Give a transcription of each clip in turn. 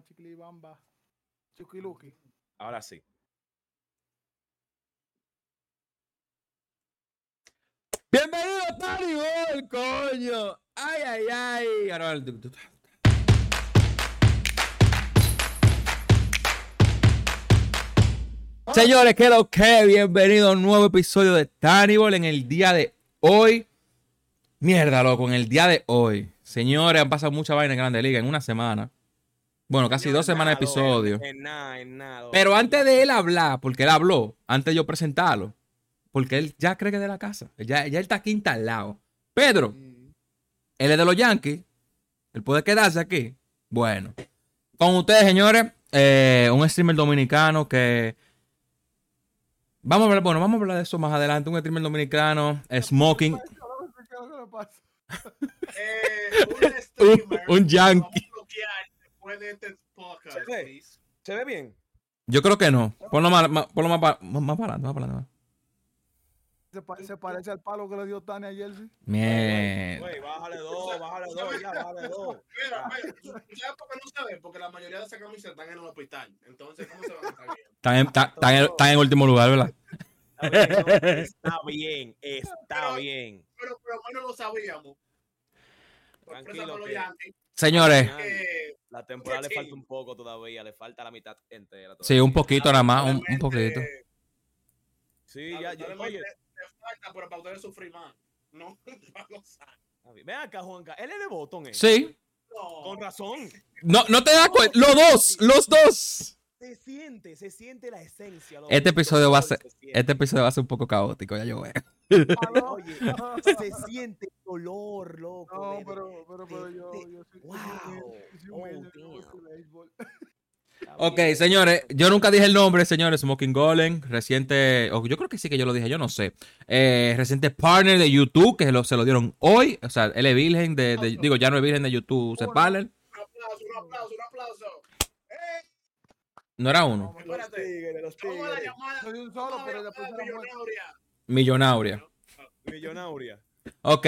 bamba, chiquili bamba. Chuquiluki. Ahora sí. Bienvenido a Tony Ball, coño. Ay, ay, ay. Ahora, tú- Señores, ¿qué lo que? Bienvenido a un nuevo episodio de Tannibal en el día de hoy. Mierda, loco, en el día de hoy. Señores, han pasado mucha vaina en Grande Liga en una semana. Bueno, casi dos semanas de episodio. En nada, en nada. Pero antes de él hablar, porque él habló, antes de yo presentarlo, porque él ya cree que es de la casa, ya, ya él está aquí instalado. Pedro, él es de los Yankees, él puede quedarse aquí. Bueno, con ustedes, señores, eh, un streamer dominicano que. Vamos a hablar, bueno, vamos a hablar de eso más adelante. Un streamer dominicano, Smoking. Eh, un un, streamer. un Yankee. Después de este podcast, ¿Se ve? please. ¿Se ve bien? Yo creo que no. Ponlo más, más- ponlo más, para, más, más para adelante, más para adelante. Se, pa- se parece al palo que le dio Tania ayer, sí. Mierda. Güey, bájale dos, bájale dos, ya, bájale dos. Mira, mira, ¿sabes por qué no se ve? Porque la mayoría de esas camisas están en el hospital. Entonces, ¿cómo se van a estar viendo? Están en, están en- están en último lugar, ¿verdad? Está bien, está Pero- bien. Pero por lo menos lo sabíamos. Tranquilo que-. Señores. Que La temporada le falta un poco todavía, le falta la mitad entera. Sí, un poquito nada más, un, poquito. Sí, ya, ya, oye, te falta, pero para ustedes sufrir más. No, está bien. ven acá, Juanca, él es de Boston, ¿eh? Sí. No. Con razón. No, no te das cuenta. Los dos, los dos. Se siente, se siente la esencia. Este episodio va a ser, Se siente. este episodio va a ser un poco caótico, ya yo veo. Oye, se siente el dolor, loco. No, pero, pero, pero yo, yo soy, wow. humilde, Oh, béisbol. Ok, señores, yo nunca dije el nombre, señores. Smoking Golem, reciente, o yo creo que sí que yo lo dije, yo no sé. Eh, reciente partner de YouTube, que se lo, se lo dieron hoy. O sea, él es virgen de, de- digo, ya no es virgen de YouTube, se partner. Un aplauso, un aplauso, un aplauso. ¡Eh! No era uno. Los tigres, los tigres. llamada. Soy un solo, pero la después se. Millonaria. Millonaria. Ok,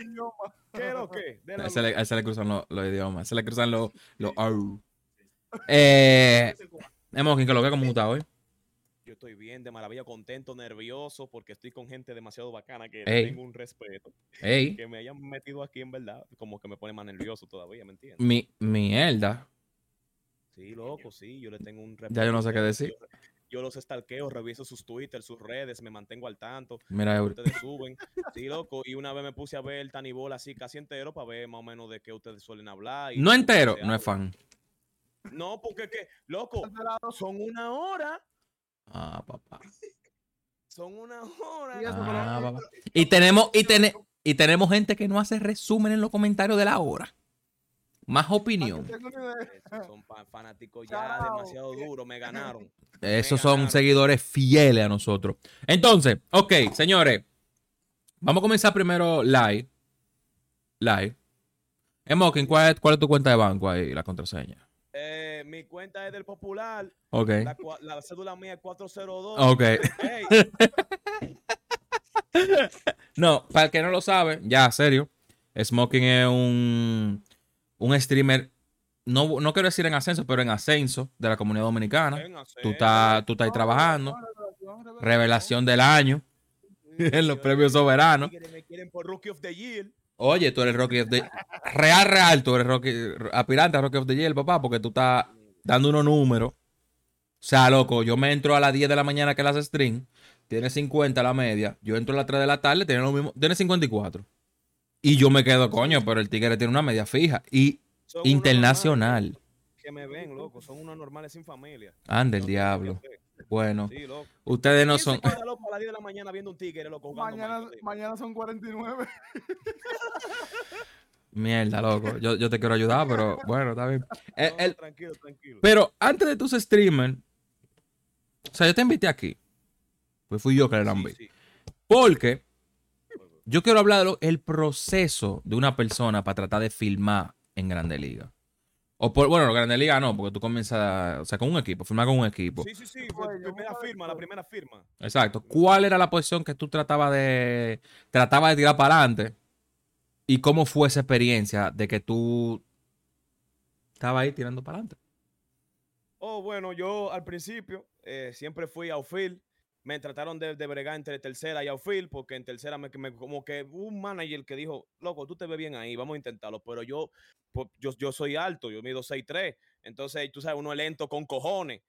idioma. ¿Qué es lo que? De A ese le, cruzan los, los idiomas, a ese le cruzan los, los au. Eh, Smoking, que lo que como está hoy. Yo estoy bien, de maravilla, contento, nervioso, porque estoy con gente demasiado bacana que Ey. tengo un respeto. Ey, Que me hayan metido aquí, en verdad, como que me pone más nervioso todavía, ¿me entiendes? mi, mierda. Sí, loco, sí, yo le tengo un respeto. Ya yo no sé qué decir. Yo, yo los stalkeo, reviso sus Twitter, sus redes, me mantengo al tanto. Mira, ustedes suben. Sí, loco, y una vez me puse a ver el Tanibol así casi entero para ver más o menos de qué ustedes suelen hablar. y no entero, no es fan. No, porque que, loco, son una hora. Ah, papá. Son una hora. Y Ah, papá. Y tenemos, y, y tenemos gente que no hace resumen en los comentarios de la hora. Más opinión. Esos son fa- fanáticos ya demasiado duros, me ganaron. Esos Me son ganaron. seguidores fieles a nosotros. Entonces, ok, señores. Vamos a comenzar primero live. Live. Smoking, ¿cuál es, ¿cuál es tu cuenta de banco ahí, la contraseña? Eh, mi cuenta es del Popular, Ok. la, cédula mía es 402. Ok. Ey, No, para el que no lo sabe, ya, serio. Smoking es un, un streamer, no, no quiero decir en ascenso, pero en ascenso de la comunidad dominicana. Tú estás, tú estás ahí trabajando. Revelación, del año. en los premios soberanos. Tigres Me quieren por Rookie of the Year. Oye, tú eres Rocky of the Real, real, tú eres Rocky, aspirante a Rocky of the Year, papá, porque tú estás dando unos números. O sea, loco, yo me entro a las 10 de la mañana que las stream, tiene 50 la media. Yo entro a las 3 de la tarde, tiene lo mismo, tiene 54. Y yo me quedo, coño, pero el tigre tiene una media fija y Son internacional. Que me ven, loco. Son unos normales sin familia. Anda el No diablo. Bueno, Sí, loco. ustedes no ¿Quién son. se queda loco a las 10 de la mañana viendo un tigre, loco, jugando Mañana, Minecraft? mañana son 49. Mierda, loco. Yo, yo te quiero ayudar, pero bueno, está bien. El- no, el- tranquilo, tranquilo. Pero antes de tus streamers, o sea, yo te invité aquí. Pues fui yo que le Sí, lambí. sí. Porque yo quiero hablar del proceso de una persona para tratar de filmar en Grande Liga. O por, bueno, Grande Liga no, porque tú comienzas, o sea, con un equipo, filmar con un equipo. Sí, sí, sí. fue Oye, primera a firma, la primera firma. Exacto. ¿Cuál era la posición que tú tratabas de, tratabas de tirar para adelante? ¿Y cómo fue esa experiencia de que tú estaba ahí tirando para adelante. Oh, bueno, yo al principio eh, siempre fui outfield. Me trataron de, de bregar entre tercera y outfield, porque en tercera me, me- como que hubo un manager que dijo, loco, tú te ves bien ahí, vamos a intentarlo. Pero yo, pues, yo, yo soy alto, yo mido 6'3". Entonces, tú sabes, uno es lento con cojones.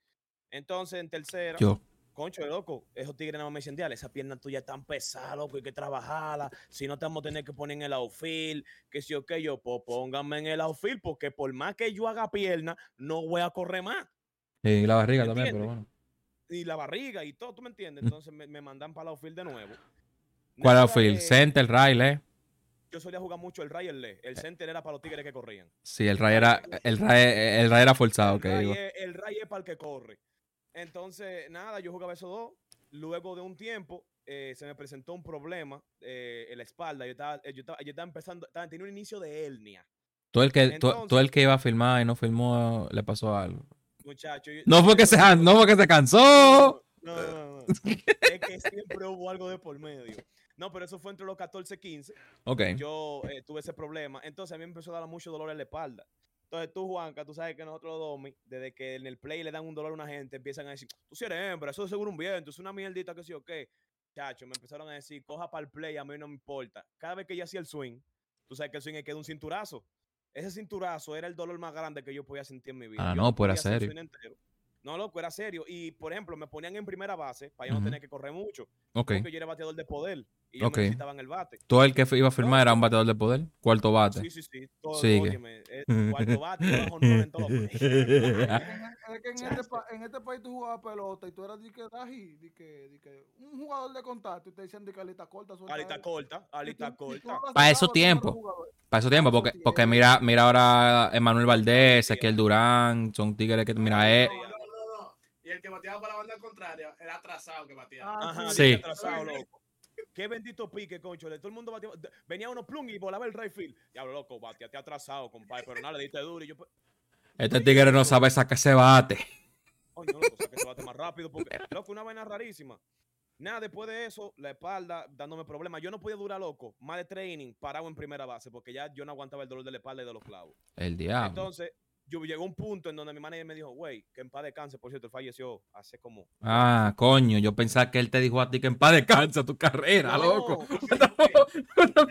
Entonces, en tercera, Yo. concho, loco, esos tigres más me dicen, "Diale, esa pierna tuya tan pesada, loco, hay que trabajarla. Si no te vamos a tener que poner en el outfield, que si o que yo, pues pónganme en el outfield, porque por más que yo haga pierna, no voy a correr más Y la barriga también, pero bueno. Y la barriga y todo, ¿tú me entiendes? Entonces me, me mandan para la outfield de nuevo. ¿Cuál outfield? eh, Center, Ray, eh. Yo solía jugar mucho el Ray y el Le. El center era para los tigres que corrían. Sí, el Ray era, el Ray, el Ray era forzado, el, que Ray digo. es, el Ray es para el que corre. Entonces, nada, yo jugaba esos dos. Luego de un tiempo, eh, se me presentó un problema eh, en la espalda. Yo estaba, eh, yo estaba, yo estaba empezando, estaba, tenía un inicio de hernia. Todo el que, to- todo entonces- el que iba a filmar y no filmó, le pasó algo. Muchacho. yo- No fue que se, no fue que se cansó. No, no, no, no. es que siempre hubo algo de por medio. No, pero eso fue entre los 14 y 15. Ok. yo eh, tuve ese problema. Entonces a mí me empezó a dar mucho dolor en la espalda. Entonces tú, Juanca, tú sabes que nosotros los domi, desde que en el play le dan un dolor a una gente, empiezan a decir, tú si eres hembra, eso es seguro un viento, es una mierdita que sí o qué. Chacho, me empezaron a decir, coja para el play, a mí no me importa. Cada vez que yo hacía el swing, tú sabes que el swing es que da un cinturazo. Ese cinturazo era el dolor más grande que yo podía sentir en mi vida. Ah, Yo no, pues era serio. No, loco, era serio. Y, por ejemplo, me ponían en primera base para yo no tener que correr mucho. Porque yo era bateador de poder. Y yo Ok. me necesitaban el bate. Todo el que iba a filmar era un bateador de poder. Cuarto bate. Sí, sí, sí. Todo, óyeme, eh, cuarto bate, bajo nueve en que este, en este país tú jugabas pelota y tú eras di que di que, di que un jugador de contacto y te decían de que alita corta. suelta Alita él. corta, Y alita tú- y tú corta. hablas Pa' de esos lado, tú no eres tiempos. jugador. Para eso tiempo, porque, porque mira, mira ahora Emanuel Valdés, Ezequiel Durán, son tigres que, mira, eh, No, no, no, no. Y el que bateaba para la banda contraria era atrasado que bateaba. Ah, Ajá, Sí. sí. atrasado, loco. Qué bendito pique, concho. Todo el mundo de- Venía uno plum y volaba el right field. Diablo, loco, bateate atrasado, compadre. Pero nada, le diste duro. Y yo, pues, este tigre no sabe sacar ese bate. coño, loco, o sea, que se bate más rápido. Porque, loco, una vaina rarísima. Nada, después de eso, la espalda dándome problemas. Yo no podía durar, loco, más de training parado en primera base porque ya yo no aguantaba el dolor de la espalda y de los clavos. El diablo. Entonces, yo llegó un punto en donde mi manager me dijo, güey, que en paz descanse, por cierto, él falleció hace como. Ah, coño, yo pensaba que él te dijo a ti que en paz descansa tu carrera, No, loco.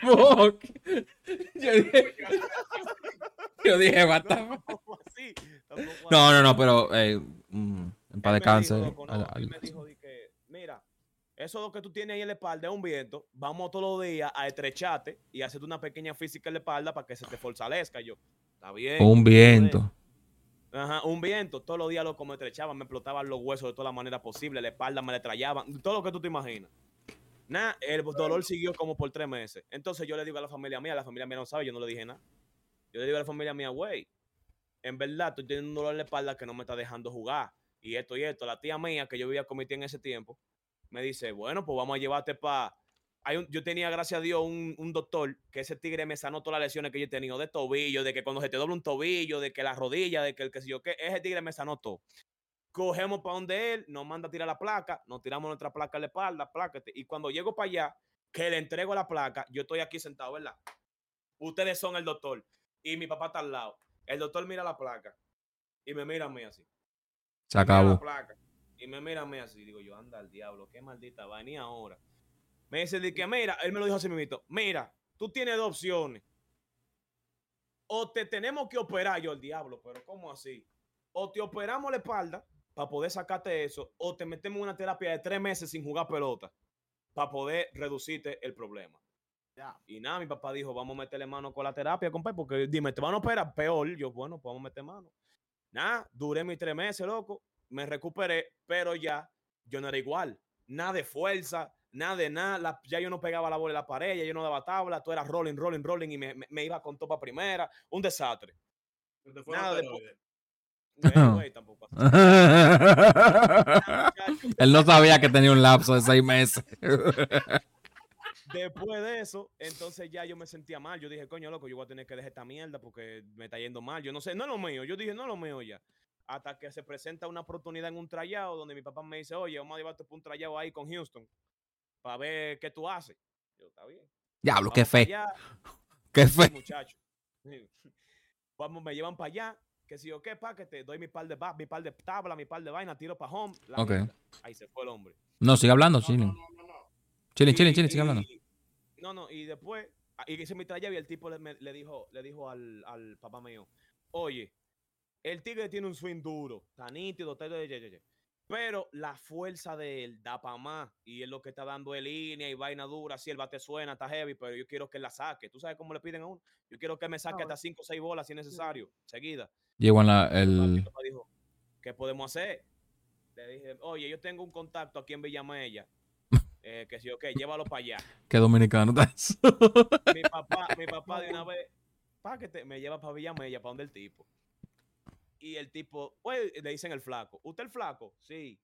fuck? Yo dije, yo dije, what the fuck? tampoco así, tampoco No, no, no, pero eh, mm, en paz me descanse. dijo, loco, no, al- él me dijo que, mira, eso lo que tú tienes ahí en la espalda es un viento. Vamos todos los días a estrecharte y hacerte una pequeña física en la espalda para que se te fortalezca. Yo, está bien. Un viento. Ajá, un viento. Todos los días loco me estrechaban, me explotaban los huesos de todas las maneras posibles, la espalda me la trayaban, todo lo que tú te imaginas. Nada, el dolor siguió como por tres meses. Entonces yo le digo a la familia mía, la familia mía no sabe, yo no le dije nada. Yo le digo a la familia mía, güey, en verdad estoy teniendo un dolor en la espalda que no me está dejando jugar. Y esto y esto. La tía mía, que yo vivía con mi tía en ese tiempo, me dice, bueno, pues vamos a llevarte para... yo tenía, gracias a Dios, un, un doctor que ese tigre me sanó todas las lesiones que yo he tenido de tobillo, de que cuando se te dobla un tobillo, de que la rodilla, de que el que sé yo qué, ese tigre me sanó todo. Cogemos para donde él, nos manda a tirar la placa, nos tiramos nuestra placa en la espalda, plácate. Y cuando llego para allá, que le entrego la placa, yo estoy aquí sentado, ¿verdad? Ustedes son el doctor y mi papá está al lado. El doctor mira la placa y me mira a mí así. Se acabó. y me mira a mí así. Digo yo, anda al diablo, qué maldita vaina. Y ahora. Me dice de que, mira, él me lo dijo así mismo. Mira, tú tienes dos opciones. O te tenemos que operar, yo el diablo, pero ¿cómo así? O te operamos la espalda para poder sacarte eso, o te metemos en una terapia de tres meses sin jugar pelota para poder reducirte el problema. Ya. Y nada, mi papá dijo, vamos a meterle mano con la terapia, compadre, porque dime, ¿te van a operar? Peor. Yo, bueno, pues vamos a meter mano. Nada, duré mis tres meses, loco. Me recuperé, pero ya yo no era igual. Nada de fuerza, nada de nada. la- ya yo no pegaba la bola en la pared, ya yo no daba tabla, todo era rolling, rolling, rolling y me, me- me iba con topa primera. Un desastre. Te Nada de. Eh, Él no sabía que tenía un lapso de seis meses. Después de eso, entonces ya yo me sentía mal. Yo dije, coño, loco, yo voy a tener que dejar esta mierda porque me está yendo mal. Yo no sé, no es lo mío. Yo dije, no es lo mío ya. Hasta que se presenta una oportunidad en un trayado donde mi papá me dice, oye, vamos a llevarte por un trayado ahí con Houston para ver qué tú haces. Yo, está bien. Diablo, Vamos qué fe. allá. Qué Sí, fe. muchacho. Vamos, me llevan para allá. que si yo qué, pa, que te doy mi par de ba- mi par de tabla, mi par de vaina, tiro pa' home. la Ok. mierda. Ahí se fue el hombre. No, sigue hablando, chilling. no, no, no, Y- chilling, chilling, sigue y- hablando. No, no, y después, ah, y se me traía y el tipo le, me- le dijo, le dijo al, al papá mío, oye, el tigre tiene un swing duro, está nítido, ye". Pero la fuerza de él da para más, y es lo que está dando en línea y vaina dura, si el bate suena, está heavy, pero yo quiero que él la saque. ¿Tú sabes cómo le piden a uno? Yo quiero que me saque Ah, hasta 5 o 6 bolas si es necesario, seguida. Llegó en la, el... dijo, ¿qué podemos hacer? Le dije, oye, yo tengo un contacto aquí en Villamella, eh, que si, ok, llévalo para allá Qué dominicano está eso. mi papá, mi papá de una vez, pa' que te, me lleva para Villamella, para donde el tipo. Y el tipo, pues, le dicen el flaco. ¿Usted el flaco? Sí.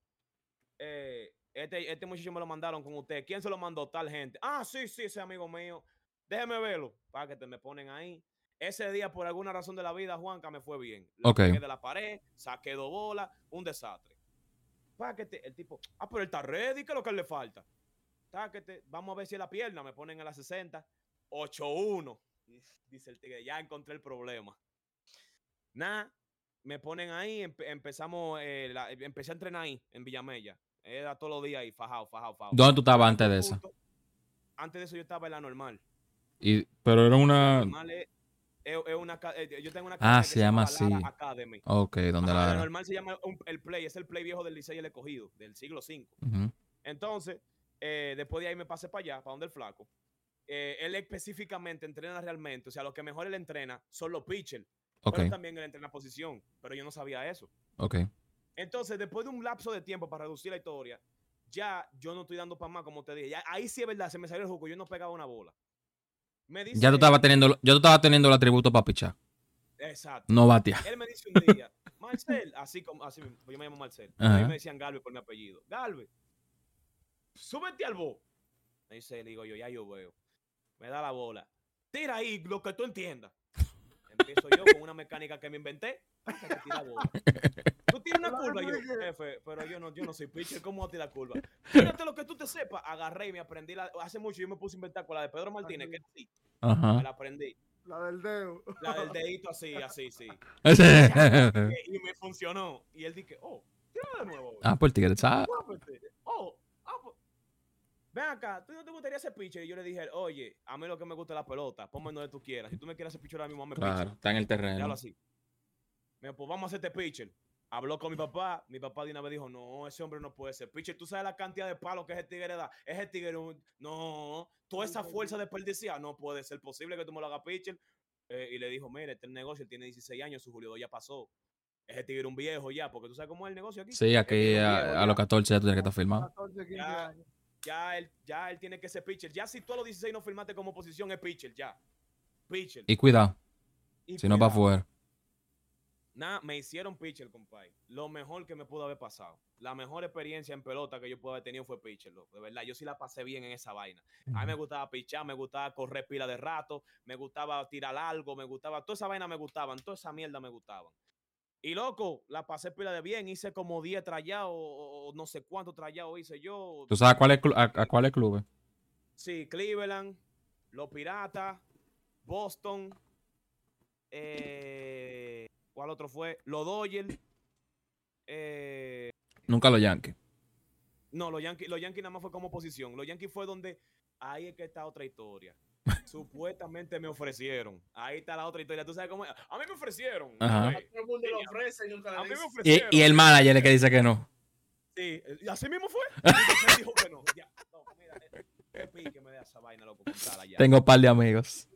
Eh, este, este muchacho me lo mandaron con usted. ¿Quién se lo mandó? Tal gente. Ah, sí, sí, ese amigo mío. Déjeme verlo. Para que te me ponen ahí. Ese día, por alguna razón de la vida, Juanca, me fue bien. La Ok. pegué de la pared, saqué dos bolas, un desastre. Pa' que te- el tipo, ah, pero él está ready, ¿qué es lo que le falta? Táquete, vamos a ver si la pierna, me ponen a la 60, 8-1. Y Dice el tigre, ya encontré el problema. Nada, me ponen ahí, empe- empezamos, eh, la- empecé a entrenar ahí, en Villamella. Era todos los días ahí, fajado, fajado, fajado. ¿Dónde tú estabas antes de eso? Antes de eso yo estaba en la normal. Y, pero era una... normal es, es- es una, eh, yo tengo una Ah, se llama así. Academy. Ok, ¿dónde Ajá, la la... normal se llama un- el play, es el play viejo del Licey y el escogido, del siglo V. Entonces, eh, después de ahí me pasé para allá, para donde el flaco. Eh, él específicamente entrena realmente, o sea, lo que mejor él entrena son los pitchers. Ok, Pero también él entrena posición, pero yo no sabía eso. ok. Entonces, después de un lapso de tiempo para reducir la historia, ya yo no estoy dando para más, como te dije. Ya, ahí sí es verdad, se me salió el jugo, yo no pegaba una bola. Me dice Ya tú estabas teniendo, ya tú estabas teniendo el atributo para pichar. Exacto. No batea. Él me dice un día, Marcel, así como, así mismo, yo me llamo Marcel. Ahí me decían Galvez por mi apellido. Galvez, súbete al bo. Me dice, digo yo, ya yo veo. Me da la bola. Tira ahí lo que tú entiendas. Empiezo yo con una mecánica que me inventé. hasta que tira bola. Tú tiras una curva, yo, jefe, pero yo no, yo no soy pitcher, ¿cómo voy a tirar curva? Tírate lo que tú te sepas. Agarré y me aprendí. La, hace mucho yo me puse a inventar con la de Pedro Martínez, que es así. Me Ajá. la aprendí. La del dedo. La del dedito así, así, sí. Y me funcionó. Y él dije, oh, tíralo de nuevo. ah, pues el tigre sabe. Guápate. Oh, ah, pues, Ven acá, ¿tú no te gustaría hacer pitcher? Y yo le dije, oye, a mí lo que me gusta es la pelota, ponme donde tú quieras. Si tú me quieres hacer pitcher ahora mismo, me Claro, está en el terreno. Déjalo así. Me dijo, pues vamos a hacerte pitcher. Habló con mi papá, mi papá de una vez dijo, no, ese hombre no puede ser pitcher. Tú sabes la cantidad de palos que ese tigre da. Ese tigre, un- no, toda esa fuerza desperdiciada, no puede ser posible que tú me lo hagas pitcher. Eh, y le dijo, mire, este negocio, él tiene 16 años, su Julio ya pasó. Ese tigre un viejo ya, porque tú sabes cómo es el negocio aquí. Sí, aquí a, a los 14 ya tú tienes que estar firmado. 14, 15 Ya. años. Ya él, ya él tiene que ser pitcher. Ya si tú a los 16 no firmaste como posición, es pitcher, ya. Pitcher. Y cuidado, Y si no va afuera. Nada, me hicieron pitcher, compadre. Lo mejor que me pudo haber pasado. La mejor experiencia en pelota que yo pude haber tenido fue pitcher, loco. De verdad, yo sí la pasé bien en esa vaina. A mí me gustaba pichar, me gustaba correr pila de rato, me gustaba tirar algo, me gustaba, toda esa vaina me gustaban, toda esa mierda me gustaban. Y loco, la pasé pila de bien, hice como 10 trayados, o, no sé cuántos trayados hice yo. ¿Tú sabes a cuáles a, a cuáles clubes? Sí, Cleveland, los Piratas, Boston, eh, ¿cuál otro fue? Los Dodgers, eh, Nunca los Yankees. no, los Yankees, los Yankees nada más fue como posición. Los Yankees fue donde, ahí es que está otra historia. Supuestamente me ofrecieron. Ahí está la otra historia. ¿Tú sabes cómo es? A mí me ofrecieron. Ajá. A todo el mundo ofrece y nunca A le mí me dice. Y, ofrecieron. y el manager es el que dice que no. Sí, y así mismo fue. Después dijo que no. Ya, no, mira, eh, qué pique me da esa vaina, loco, ya. Tengo un par de amigos.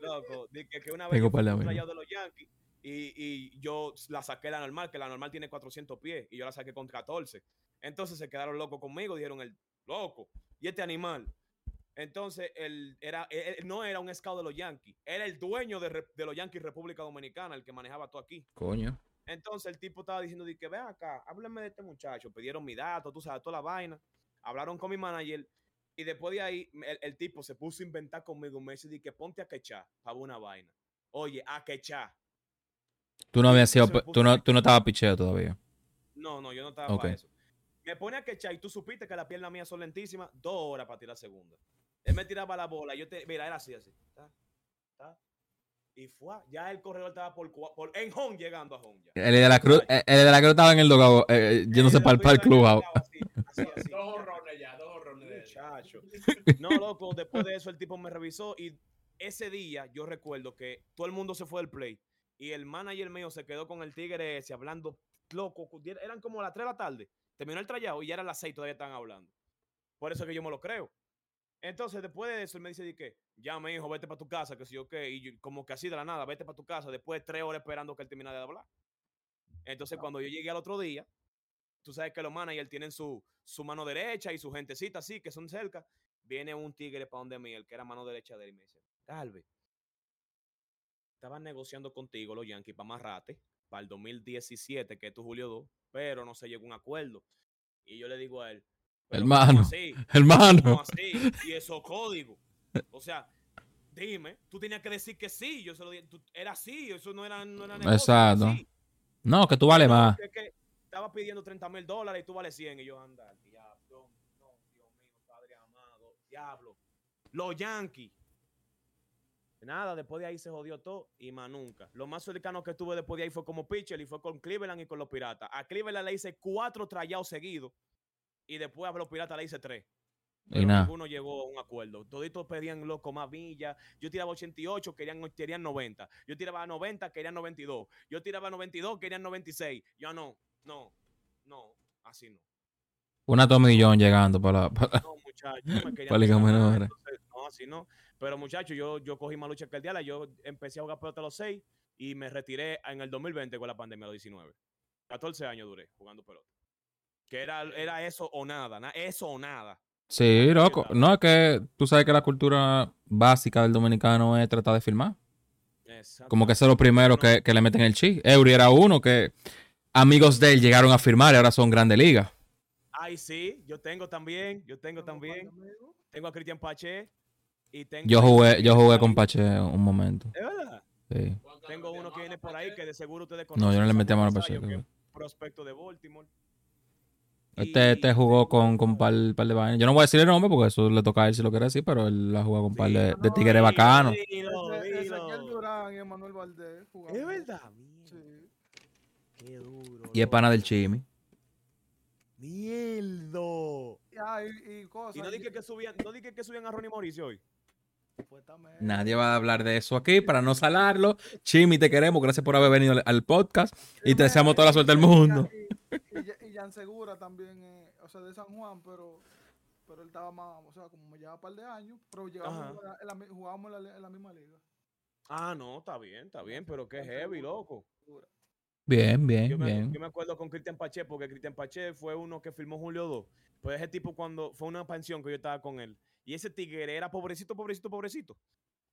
Loco, de que, que una vez Tengo par de amigos. de los Yankees y, y yo la saqué la normal, que la normal tiene 400 pies y yo la saqué con 14. Entonces se quedaron locos conmigo, dijeron el loco y este animal. Entonces él era él- él no era un scout de los Yankees, era el dueño de, de los Yankees República Dominicana, el que manejaba todo aquí. Coño. Entonces el tipo estaba diciendo, di que ven acá, háblame de este muchacho. Pidieron mi dato, tú sabes, toda la vaina. Hablaron con mi manager y después de ahí el, el tipo se puso a inventar conmigo. Me dice, di que ponte a quechar para una vaina. Oye, a quechar. Tú no habías sido, tú no, tú no estabas picheo todavía. No, no, yo no estaba Ok. para eso. Me pone a quechar y tú supiste que las piernas mías son lentísimas. Dos horas para tirar segunda. Él me tiraba la bola. Yo te, mira, era así, así. ta, ta. Y fue, ya el corredor estaba por, por en home llegando a home ya. El de la cruz, el de la cruz estaba en el dogado, eh, yéndose Eh, para el, para el club. así, así, así, Dos horrones ya, dos horrones de eso. Muchacho. No, loco, después de eso el tipo me revisó y ese día yo recuerdo que todo el mundo se fue del play y el manager mío se quedó con el tigre ese hablando loco. Eran como las 3 de la tarde. Terminó el trayado y ya eran las 6 todavía estaban hablando. Por eso que yo me lo creo. Entonces, después de eso, él me dice, di que ya, mi hijo, vete para tu casa, que si yo qué, y yo, como que así de la nada, vete para tu casa, después de tres horas esperando que él terminara de hablar. Entonces, cuando yo llegué al otro día, tú sabes que los managers tienen su, su mano derecha y su gentecita así, que son cerca, viene un tigre para donde mí, el que era mano derecha de él, y me dice, Galvez, estaban negociando contigo los Yankees para Marrate, para el 2017, que es tu Julio 2, pero no se llegó a un acuerdo. Y yo le digo a él, "Pero ¿cómo Hermano. así? ¿Cómo Hermano. así? Y esos códigos. O sea, dime, tú tenías que decir que sí, yo se lo dije, tú- era así, eso no era, no era negocio, era Exacto. así. No, que tú vales No, más. que- que estaba pidiendo 30 mil dólares y tú vales 100 y yo anda, diablo, no, Dios mío, Padre amado, diablo. Los Yankees. Nada, después de ahí se jodió todo y más nunca. Lo más cercano que tuve después de ahí fue como pitcher y fue con Cleveland y con los Piratas. A Cleveland le hice cuatro trayados seguidos y después a los Piratas le hice tres. Y nada. ninguno llegó a un acuerdo. Toditos pedían loco más millas. Yo tiraba 88, querían, querían 90. Yo tiraba 90, querían 92. Yo tiraba 92, querían 96. Yo no, no, no, así no. Una tomillón llegando para la. para- No, muchachos, no me querían Para entonces, No, así no. Pero muchachos, yo, yo cogí más lucha que el diablo. Yo empecé a jugar pelota a los 6 y me retiré en el 2020 con la pandemia a los 19. 14 años duré jugando pelota. Que era, era eso o nada, na- eso o nada. Sí, loco. No, es que tú sabes que la cultura básica del dominicano es tratar de filmar. Como que eso es lo primero que, que le meten el chi. Eury era uno que amigos de él llegaron a firmar y ahora son grandes ligas. Ay, sí, yo tengo también, yo tengo también. Tengo a Cristian Pache y tengo Yo jugué, yo jugué con Pache un momento. ¿Es verdad? Sí. Tengo uno que viene por ahí que de seguro ustedes No, yo no conocen, le metí a mano a Pache. Prospecto de Baltimore. Este, este jugó con, con un par, par de vainas. Yo no voy a decir el nombre porque eso le toca a él si lo quiere decir, pero él ha jugado con un par de, no, de tigres bacanos. Durán y Emanuel Valdés. Es verdad. Sí. Qué duro. Y es pana del. Chimi. Mierdo. Y, ah, y, y cosas. Y no dije que subían, no dije que subían a Ronnie Mauricio hoy. Nadie va a hablar de eso aquí para no salarlo. Chimi, te queremos. Gracias por haber venido al- podcast. Y te deseamos toda la suerte del mundo. Y, y, y Jan Segura también, eh, o sea, de San Juan, pero, pero él estaba más, o sea, como me llevaba un par de años, pero llegamos en la- en la mi- jugábamos en la, en la misma liga. Ah, no, está bien, está bien, pero qué heavy, loco. Bien, Yo bien, me, bien. yo me acuerdo con Cristian Pache, porque Cristian Pache fue uno que firmó Julio 2. Pues ese tipo cuando fue una pensión que yo estaba con él. Y ese tigre era pobrecito, pobrecito, pobrecito.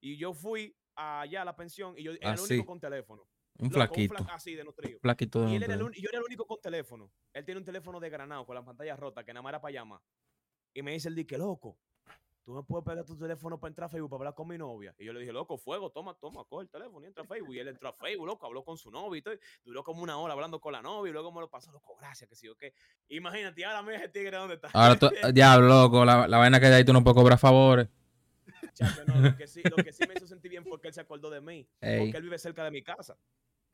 Y yo fui allá a la pensión y yo era el Así. único con teléfono. Un Loco, flaquito. fla- así de nutrido. Flaquito de Y él era el un- y yo era el único con teléfono. Él tiene un teléfono de granado con la pantalla rota que nada más era para llamar. Y me dice el dique, loco, tú me puedes pegar tu teléfono para entrar a Facebook para hablar con mi novia. Y yo le dije, loco, fuego, toma, toma, coge el teléfono y entra a Facebook. Y él entró a Facebook, loco, habló con su novia y todo. Duró como una hora hablando con la novia y luego me lo pasó, loco, gracias, que sí, ok. Imagínate, ahora mira ese tigre dónde está. Ahora, tú- diablo, loco, la, la vaina que de ahí tú no puedes cobrar favores. Chacho, no, lo, que sí, lo que sí me hizo sentir bien fue que él se acordó de mí. Ey. Porque él vive cerca de mi casa.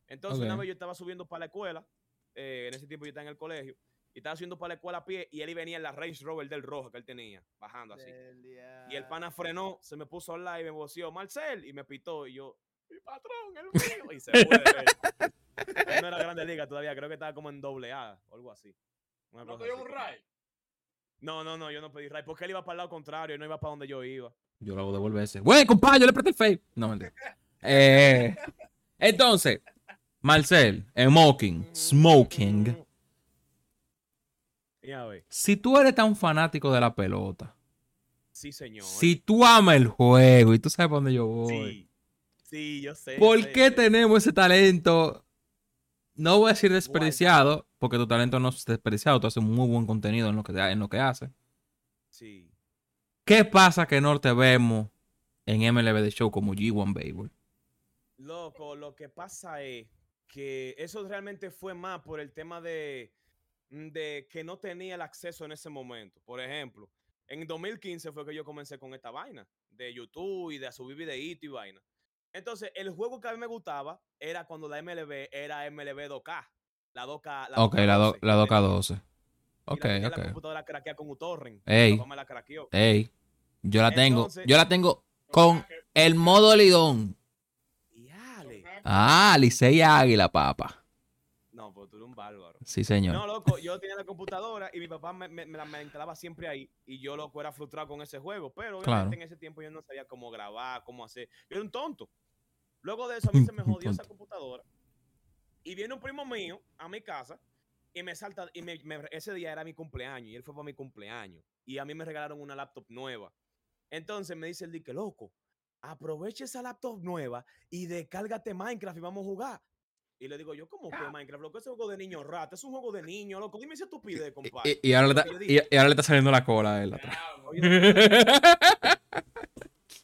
Entonces, una vez yo estaba subiendo para la escuela, eh, en ese tiempo yo estaba en el colegio, y estaba subiendo para la escuela a pie, y él venía en la Range Rover del rojo que él tenía, bajando así. Y el pana frenó, se me puso al lado y me voció, Marcel, y me pitó, y yo, mi patrón, el mío, y se fue. Él no era grande liga todavía, creo que estaba como en doble A, o algo así. Una ¿No cogió así. un ray? No, no, no, yo no pedí ray, porque él iba para el lado contrario, y no iba para donde yo iba. Yo lo hago devolver ese. Güey, compadre, yo le presté el fake. No, mentira. Eh, entonces, Marcel, smoking, smoking. Ya ve. Si tú eres tan fanático de la pelota, Sí, señor. si tú amas el juego y tú sabes para dónde yo voy, Sí. Sí, yo sé. ¿por qué sé. tenemos ese talento? No voy a decir desperdiciado, porque tu talento no es desperdiciado, tú haces muy buen contenido en lo que, en lo que haces. Sí. ¿Qué pasa que no te vemos en MLB The Show como G1 Baseball? Loco, lo que pasa es que eso realmente fue más por el tema de, de que no tenía el acceso en ese momento. Por ejemplo, en 2015 fue que yo comencé con esta vaina de YouTube y de subir videitos y vaina. Entonces, el juego que a mí me gustaba era cuando la MLB era MLB 2K. La 2K. La Ok, la, do- 2K12, la ¿me 2K12. Y Ok, la, ok. La computadora craquea con uTorrent. Ey. Mi papá me la craqueó. Ey, yo la tengo. Yo la tengo con el modo Lidón. Ah, Licey Águila, papá. Tú eres un bárbaro. Sí, señor. No, loco, yo tenía la computadora y mi papá me, me, me la me la instalaba siempre ahí y yo, loco, era frustrado con ese juego, pero obviamente Claro. en ese tiempo yo no sabía cómo grabar, cómo hacer. Yo era un tonto. Luego de eso a mí se me jodió esa computadora y viene un primo mío a mi casa y me salta, y me, me- ese día era mi cumpleaños y él fue para mi cumpleaños y a mí me regalaron una laptop nueva. Entonces me dice el dique, loco, aprovecha esa laptop nueva y descárgate Minecraft y vamos a jugar. Y le digo yo, ¿cómo que Minecraft? Loco, ese juego de niño rata, es un juego de niño, loco. Dime esa estupidez, compadre. Y, y ahora le Lo está, que y, y ahora le está saliendo la cola a él atrás.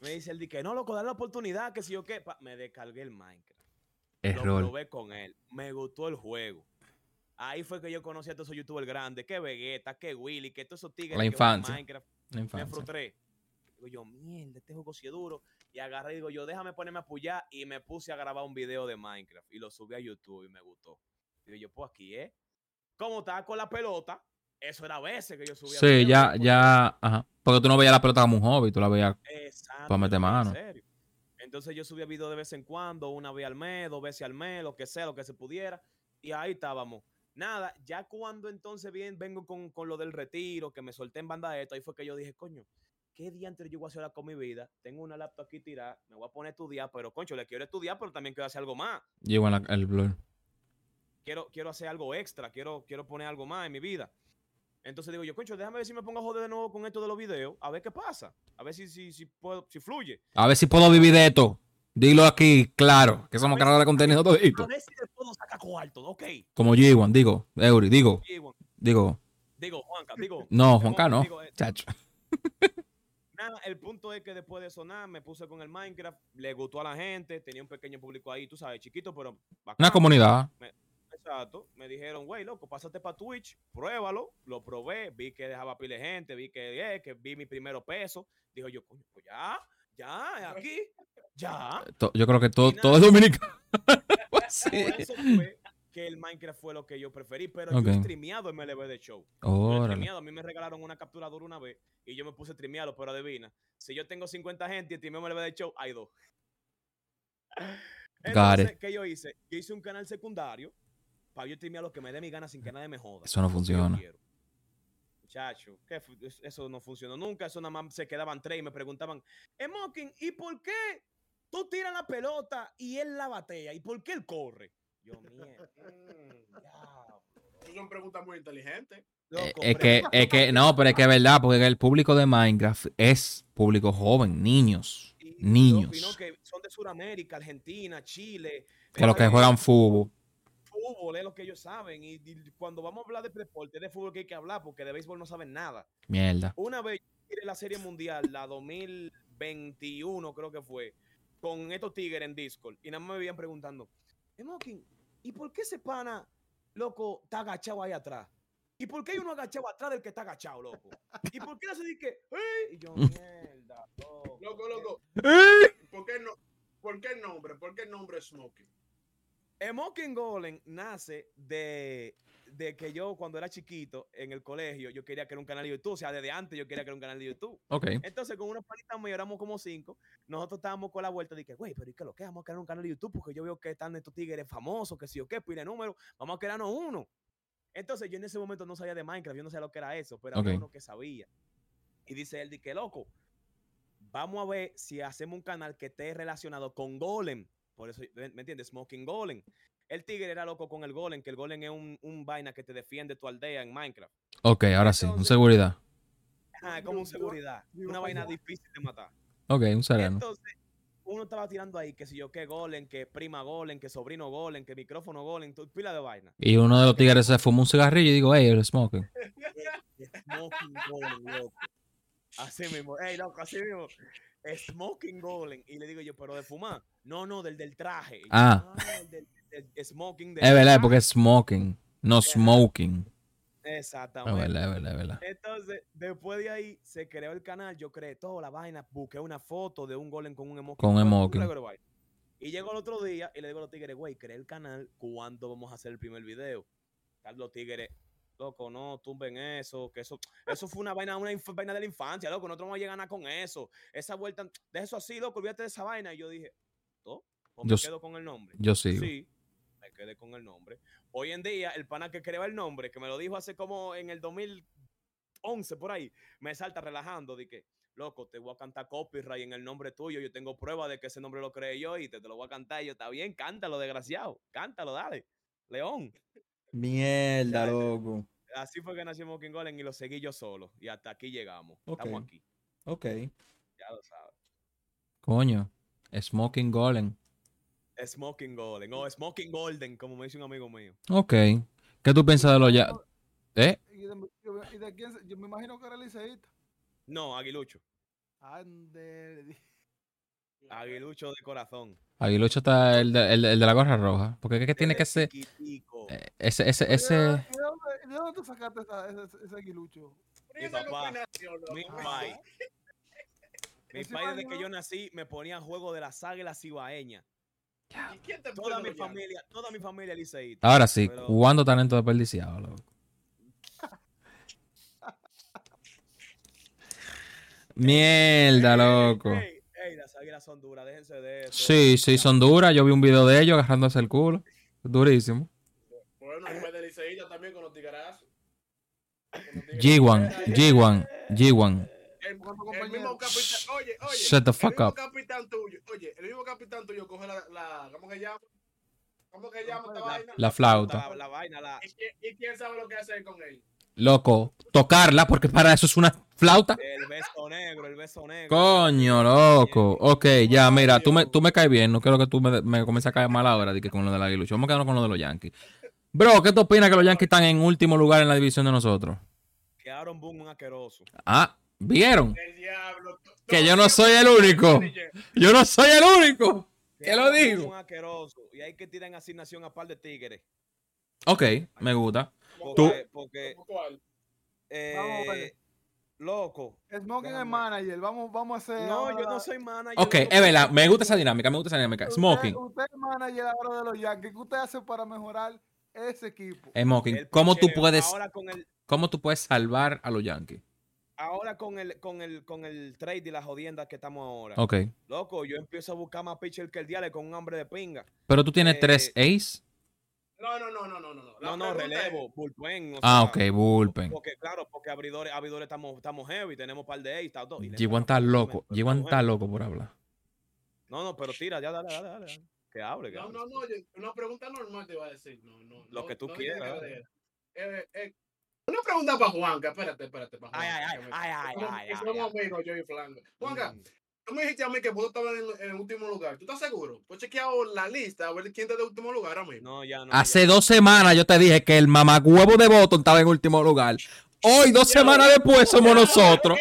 Me dice el dique, no, loco, dale la oportunidad, que si yo qué. Me descargué el Minecraft. Lo Error. probé con él. Me gustó el juego. Ahí fue que yo conocí a todos esos youtubers grandes, que Vegeta, que Willy, que todos esos tigres. La que infancia. Minecraft. La Me infancia. frustré. Digo yo, mierda, este juego sí es duro. Y agarré y digo yo, déjame ponerme a apoyar. Y me puse a grabar un video de Minecraft. Y lo subí a YouTube y me gustó. Digo yo, pues aquí, ¿eh? Como estaba con la pelota, eso era a veces que yo subía. Sí, ya, porque- ya. Ajá. Porque tú no veías la pelota como un hobby, tú la veías. Exacto. Pa' meter en mano. serio. Entonces yo subía videos de vez en cuando, una vez al mes, dos veces al mes, lo que sea, lo que se pudiera. Y ahí estábamos. Nada, ya cuando entonces bien, vengo con, con lo del retiro, que me solté en banda esto, ahí fue que yo dije, coño, ¿qué día antes yo voy a hacer ahora con mi vida? Tengo una laptop aquí tirada, me voy a poner a estudiar, pero concho, le quiero estudiar, pero también quiero hacer algo más. Llevo la- el blur. Quiero, quiero hacer algo extra, quiero, quiero poner algo más en mi vida. Entonces digo yo, concho, déjame ver si me pongo a joder de nuevo con esto de los videos, a ver qué pasa, a ver si, si, si, puedo, si fluye. A ver si puedo vivir de esto. Dilo aquí, claro, que somos creadores de contenido A todito. ver si le puedo sacar cuarto, ok. Como G1, digo, Eury, digo, digo. Digo, Juanca, digo. No, Juan Juanca no. Digo, eh, Chacho. nada, el punto es que después de sonar, me puse con el Minecraft, le gustó a la gente, tenía un pequeño público ahí, tú sabes, chiquito, pero Una bacano. comunidad. Exacto. Me dijeron, güey, loco, pásate para Twitch, pruébalo. Lo probé, vi que dejaba pile gente, vi que, eh, que vi mi primero peso. Dijo yo, coño, pues ya, ya, aquí, ya. Yo creo que todo, todo es dominicano. Sí. Por eso fue que el Minecraft fue lo que yo preferí, pero Ok. yo he streameado MLB de show. Yo he Órale. streameado, a mí me regalaron una capturadora una vez y yo me puse a streamearlo, pero adivina, si yo tengo 50 gente y streameo MLB de show, hay dos. Entonces. ¿qué yo hice? Yo hice un canal secundario para yo streamear lo que me dé mi gana sin que nadie me joda. Eso no funciona. Muchacho, ¿qué fu- es- eso no funcionó nunca. Eso nada más se quedaban tres y me preguntaban, Emokin, ¿y por qué tú tiras la pelota y él la batea? ¿Y por qué él corre? Yo, mierda. Esas son preguntas muy inteligentes. Eh, loco, Es que, es que, no, pero es que es verdad, porque el público de Minecraft es público joven, niños, Y- niños, que son de Sudamérica, Argentina, Chile. que los que juegan fútbol. Fútbol es lo que ellos saben. Y, y cuando vamos a hablar de deporte, es de fútbol que hay que hablar, porque de béisbol no saben nada. Mierda. Una vez yo miré la Serie Mundial, la 2021 creo que fue, con estos tigres en Discord, y nada más me veían preguntando, Emokin, ¿y por qué ese pana, loco, está agachado ahí atrás? ¿Y por qué hay uno agachado atrás del que está agachado, loco? ¿Y por qué no se dice que? Y yo, mierda, loco. Loco, loco. ¿Por qué, no, ¿Por qué el nombre? ¿Por qué el nombre Smokey? Smoking Golem nace de, de que yo cuando era chiquito en el colegio, yo quería crear un canal de YouTube, o sea, desde antes yo quería crear un canal de YouTube. Ok. Entonces, con unos panitas míos, éramos como cinco, nosotros estábamos con la vuelta de que, güey, pero ¿y qué lo que? Vamos a crear un canal de YouTube porque yo veo que están estos tigres famosos, que si o qué, pide número, vamos a crearnos uno. Entonces, yo en ese momento no sabía de Minecraft, yo no sabía lo que era eso, pero había Ok. uno que sabía. Y dice él, di que loco, vamos a ver si hacemos un canal que esté relacionado con Golem. Por eso, ¿me me entiendes? Smoking Golem. El tigre era loco con el Golem, que el Golem es un, un vaina que te defiende tu aldea en Minecraft. Ok, ahora sí, un seguridad. Ah, como un seguridad. Una vaina difícil de matar. Ok, un sereno. Entonces, uno estaba tirando ahí que si yo qué Golem, que prima Golem, que sobrino Golem, que micrófono Golem, tu- pila de vaina. Y uno de los tigres se fumó un cigarrillo y digo, hey, el smoking. Smoking Golem, loco. Así mismo, ey, loco, así mismo. Smoking Golem. Y le digo yo, pero de fumar. No, no, del del traje. Yo, Ah. del, smoking del Es verdad, porque es smoking, no smoking. Es Exactamente. verdad, es verdad, es verdad. Entonces, después de ahí, se creó el canal, yo creé toda la vaina, busqué una foto de un golem con un emoji. Con emoji. Y llego el otro día y le digo a los tigres, güey, creé el canal, ¿cuándo vamos a hacer el primer video? Tal, Los tigres, loco, no, tumben eso, que eso, eso fue una vaina, una vaina de la infancia, loco, nosotros no vamos a llegar a nada con eso. Esa vuelta, de eso así, loco, olvídate de esa vaina. Y yo dije, ¿todo? ¿O me Yo quedo con el nombre? Yo sigo. Sí, me quedé con el nombre. Hoy en día, el pana que creó el nombre, que me lo dijo hace como en el 2011 por ahí, me salta relajando de que, loco, te voy a cantar copyright en el nombre tuyo. Yo tengo prueba de que ese nombre lo creé yo y te, te lo voy a cantar. Y yo, está bien, cántalo, desgraciado. Cántalo, dale. León. Mierda, loco. Así fue que nació Smoking Golem y lo seguí yo solo. Y hasta aquí llegamos. Estamos Ok. aquí. Ok. Ya lo sabes. Coño. Smoking Golem. Smoking Golden. O Smoking Golden, como me dice un amigo mío. Ok. ¿Qué tú piensas de lo ya? ¿Eh? ¿Y de, y de quién? se- Yo me imagino que era liceísta. No, Aguilucho. Ande. Aguilucho de corazón. Aguilucho está el de, el de- el de la gorra roja. Porque es que tiene que ser. eh, Ese, ese, ese. ¿De dónde, de dónde tú sacaste esa- ese, ese aguilucho? Mi papá. Mi pai. Mi Ese pai, desde que yo nací, me ponía juego de las águilas cibaeñas. ¿Y quién te Toda mi familia, toda mi familia liceísta. Ahora sí, Pero- ¿cuándo talento desperdiciado, loco? Mierda, loco. Ey, ey, las águilas son duras, déjense de eso. Sí, sí, son duras. Yo vi un video de ellos agarrándose el culo. Durísimo. Bueno, en vez de liceísta también con los tigres. G1, G1, G1. Con tu el mismo compañero. capitán, oye, oye, Shut the fuck el mismo up. capitán tuyo, oye, el mismo capitán tuyo coge la, la ¿cómo que llama? ¿Cómo que llama esta La- vaina? La flauta. La, la vaina, la, ¿Y, quién, y quién sabe lo que hacer con él? Loco, tocarla porque para eso es una flauta. el beso negro, el beso negro. Coño, loco. Ok, ya, mira, tú me, tú me caes bien. No quiero que tú me, me comiences a caer mal ahora de que con lo del aguilucho. Vamos a quedarnos con lo de los Yankees. Bro, ¿qué tú opinas que los Yankees están en último lugar en la división de nosotros? Que Aaron Boone un asqueroso. Ah, ¿vieron? Que yo no soy el único. Yo no soy el único. Que ¿Qué lo digo? Un asqueroso. Y hay que tirar en asignación a par de tigres. Ok, me gusta. ¿Cómo Tú-? Porque, eh, Vamos a ver. loco. Smoking es manager. Vamos, vamos a hacer. No, ahora- yo no soy manager. Ok, es verdad. Me gusta esa dinámica, me gusta esa dinámica. Smoking. Usted, es manager ahora de los Yankees. ¿Qué usted hace para mejorar ese equipo? Smoking. ¿Cómo tú puedes, Ahora con el, cómo tú puedes salvar a los Yankees? Ahora con el, con el, con el trade y las jodiendas que estamos ahora. Ok. Loco, yo empiezo a buscar más pitcher que el diale con un hambre de pinga. Pero tú tienes Eh, tres ace. No, no, no, no, no, no. La No, no, es- relevo, bullpen. o Ah, sea, ok, bullpen. Porque, claro, porque abridores, abridores estamos, estamos heavy, tenemos un par de ace, está todo. y le G1 entramos está loco. momento, G1 estamos está loco por hablar. No, no, pero tira, ya, dale, dale, dale. dale. Que hable, que No, hable. no, no, yo- una pregunta normal te iba a decir. No, no, Lo no, que tú no quieras. Eh, eh, una pregunta para Juanca, espérate, espérate, para Juanca. ay, ay, ay, ay, ay, somos ay. amigos, yo y Flanco. Juanca, Mm. tú me dijiste a mí que vos estabas en, en el último lugar. ¿Tú estás seguro? Has chequeado la lista a ver quién está de último lugar ahora mismo. No, ya no. Hace ya. dos semanas yo te dije que el mamagüevo de Boston estaba en último lugar. Hoy, dos Ya, semanas ya. después, somos nosotros.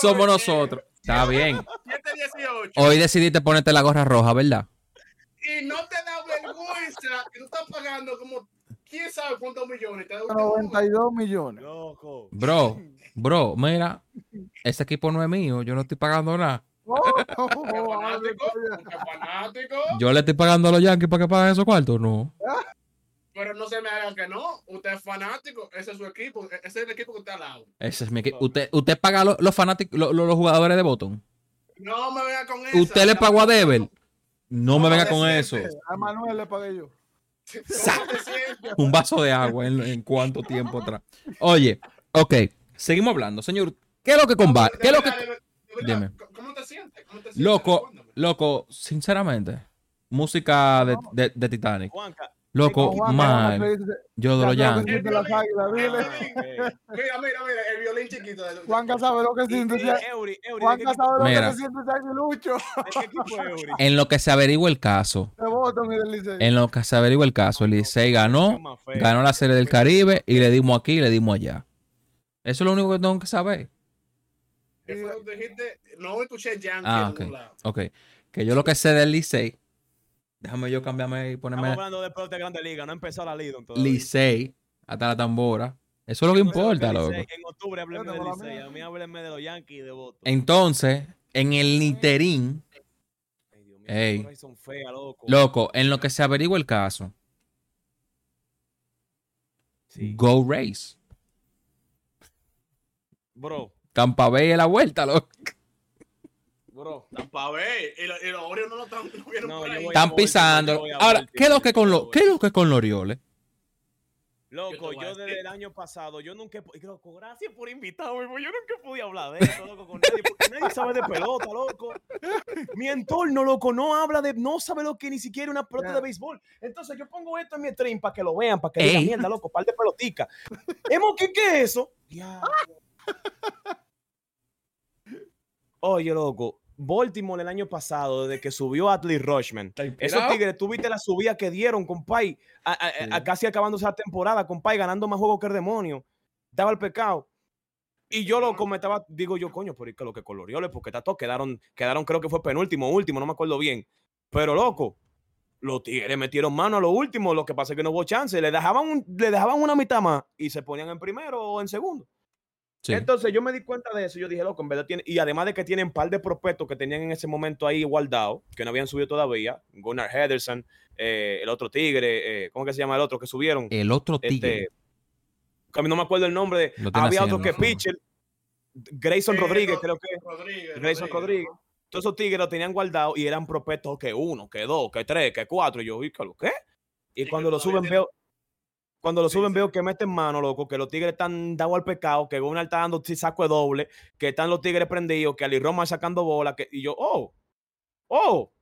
Somos nosotros. Está bien. 718. Hoy decidiste ponerte la gorra roja, ¿verdad? Y no te da vergüenza que tú estás pagando como quién sabe cuántos millones. Te da último lugar. 92 millones. Loco. Bro, bro, mira, ese equipo no es mío, yo no estoy pagando nada. Oh, ¿Qué oh, fanático? oh, ¿Qué fanático? Yo le estoy pagando a los Yankees para que paguen esos cuartos, no. Pero no se me haga que no. Usted es fanático. Ese es su equipo. e- Ese es el equipo que está al lado. Ese es mi equipo. Usted, usted paga a los, los fanáticos, los, los jugadores de Boston. No me venga con eso. Usted le pagó a Devel. No me venga con eso. A Manuel le pagué yo. Un vaso de agua en, en cuánto tiempo atrás. Oye, ok, seguimos hablando. Señor, ¿qué es lo que combate? ¿Qué es lo que... Dime. ¿Cómo te sientes? ¿Cómo te sientes? Loco, loco, sinceramente, música de, de- de Titanic. Juanca. Loco, Juan, dice, yo de los Yankees. Ah. Mira, mira, mira, el violín chiquito. De, Juanca sabe lo que siente. ¿de qué Juanca sabe lo que se siente Eury? En lo que se averigua el caso, en lo que se averigua el caso, el Licey ganó, ganó la Serie del Caribe y le dimos aquí y le dimos allá. Eso es lo único que tengo que saber. que dijiste, no escuché Yankee Ah, ok. ningún lado. Ok, que yo lo que sé del Licey, déjame yo cambiarme y Estamos ponerme hablando de pelota de Grande Liga, no empezó la Liga todavía. Licey hasta la tambora. Eso es lo que importa, loco. En octubre háblenme del Licey, a mí háblenme de los Yankees y de Boston. Entonces, en el Niterín, Ay, Dios Ey. Son feas, loco. Loco, en lo que se averigua el caso, Sí. Go Race. Bro, Tampa Bay es la vuelta, loco. Bro. Tampa Bay. Y los, y los Orioles no lo están no vieron No, por yo ahí. voy a- Están pisando. voy Ahora, ¿qué es lo que con yo lo, voy. qué es lo que con los Orioles? Loco, yo desde el año pasado, yo nunca, he po- y loco, gracias por invitarme, yo nunca podía hablar de esto, loco, con nadie, porque nadie sabe de pelota, loco. Mi entorno, loco, no habla de, no sabe lo que ni siquiera una pelota de béisbol. Entonces yo pongo esto en mi stream para que lo vean, para que digan, Ey. mierda, loco, par de pelotica. Hemos, ¿qué, ¿qué es eso? Oye, loco, Baltimore el año pasado, desde que subió Atlee Rushman, esos tigres, tú viste la subida que dieron, compay, a, a- a- casi acabándose la temporada, compay, ganando más juegos que el demonio. Daba el pecado. Y yo lo comentaba, digo yo, coño, pero ¿y qué lo que colorioles? Porque está todo, quedaron, quedaron, creo que fue penúltimo, último, no me acuerdo bien. Pero loco, los tigres metieron mano a lo último, lo que pasa es que no hubo chance, le dejaban, un- le dejaban una mitad más y se ponían en primero o en segundo. Sí. Entonces yo me di cuenta de eso. Yo dije, loco, en verdad tiene. Y además de que tienen un par de prospectos que tenían en ese momento ahí guardados, que no habían subido todavía. Gunnar Henderson, eh, el otro Tigre, eh, ¿cómo que se llama el otro que subieron? El otro tigre. Este, que a mí no me acuerdo el nombre. Tiene había otro que pitcher, Grayson Eh, Rodríguez, Ro- creo que. Rodríguez. Grayson Rodríguez. Todos esos tigres lo tenían guardados y eran prospectos que uno, que dos, que tres, que cuatro. Y yo vi que lo qué. Y que cuando lo suben tiene- veo. Cuando lo Sí, suben sí. veo que meten mano, loco, que los tigres están dados al pecado, que Gunnar está dando saco de doble, que están los tigres prendidos, que Ali Roma sacando bola, que, y yo, oh, oh.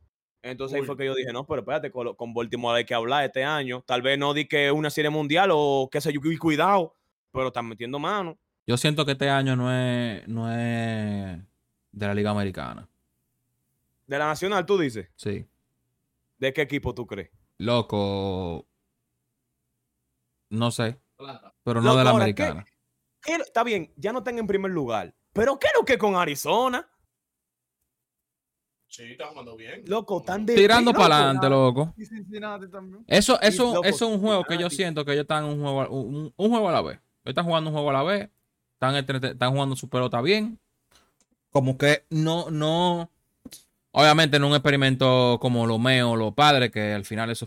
Entonces ahí fue que yo dije, no, pero espérate, con, con Baltimore hay que hablar este año. Tal vez no di que una serie mundial o qué sé yo, cuidado, pero están metiendo mano. Yo siento que este año no es, no es de la Liga Americana. De la Nacional, tú dices, Sí. ¿de qué equipo tú crees? Loco. No sé, pero no Loco, de la ahora, americana. ¿Qué- está bien, ya no están en primer lugar. Pero ¿qué es lo que con Arizona? Sí, está jugando bien. Loco, están de Tirando para adelante, loco. Y Cincinnati también. Eso, eso, loco, eso es un juego que yo siento que ellos están en un juego, a- un, un juego a la vez. Ellos están jugando un juego a la vez. Están, están jugando su pelota bien. Como que no, no. Obviamente no un experimento como lo meo, los padres, que al final eso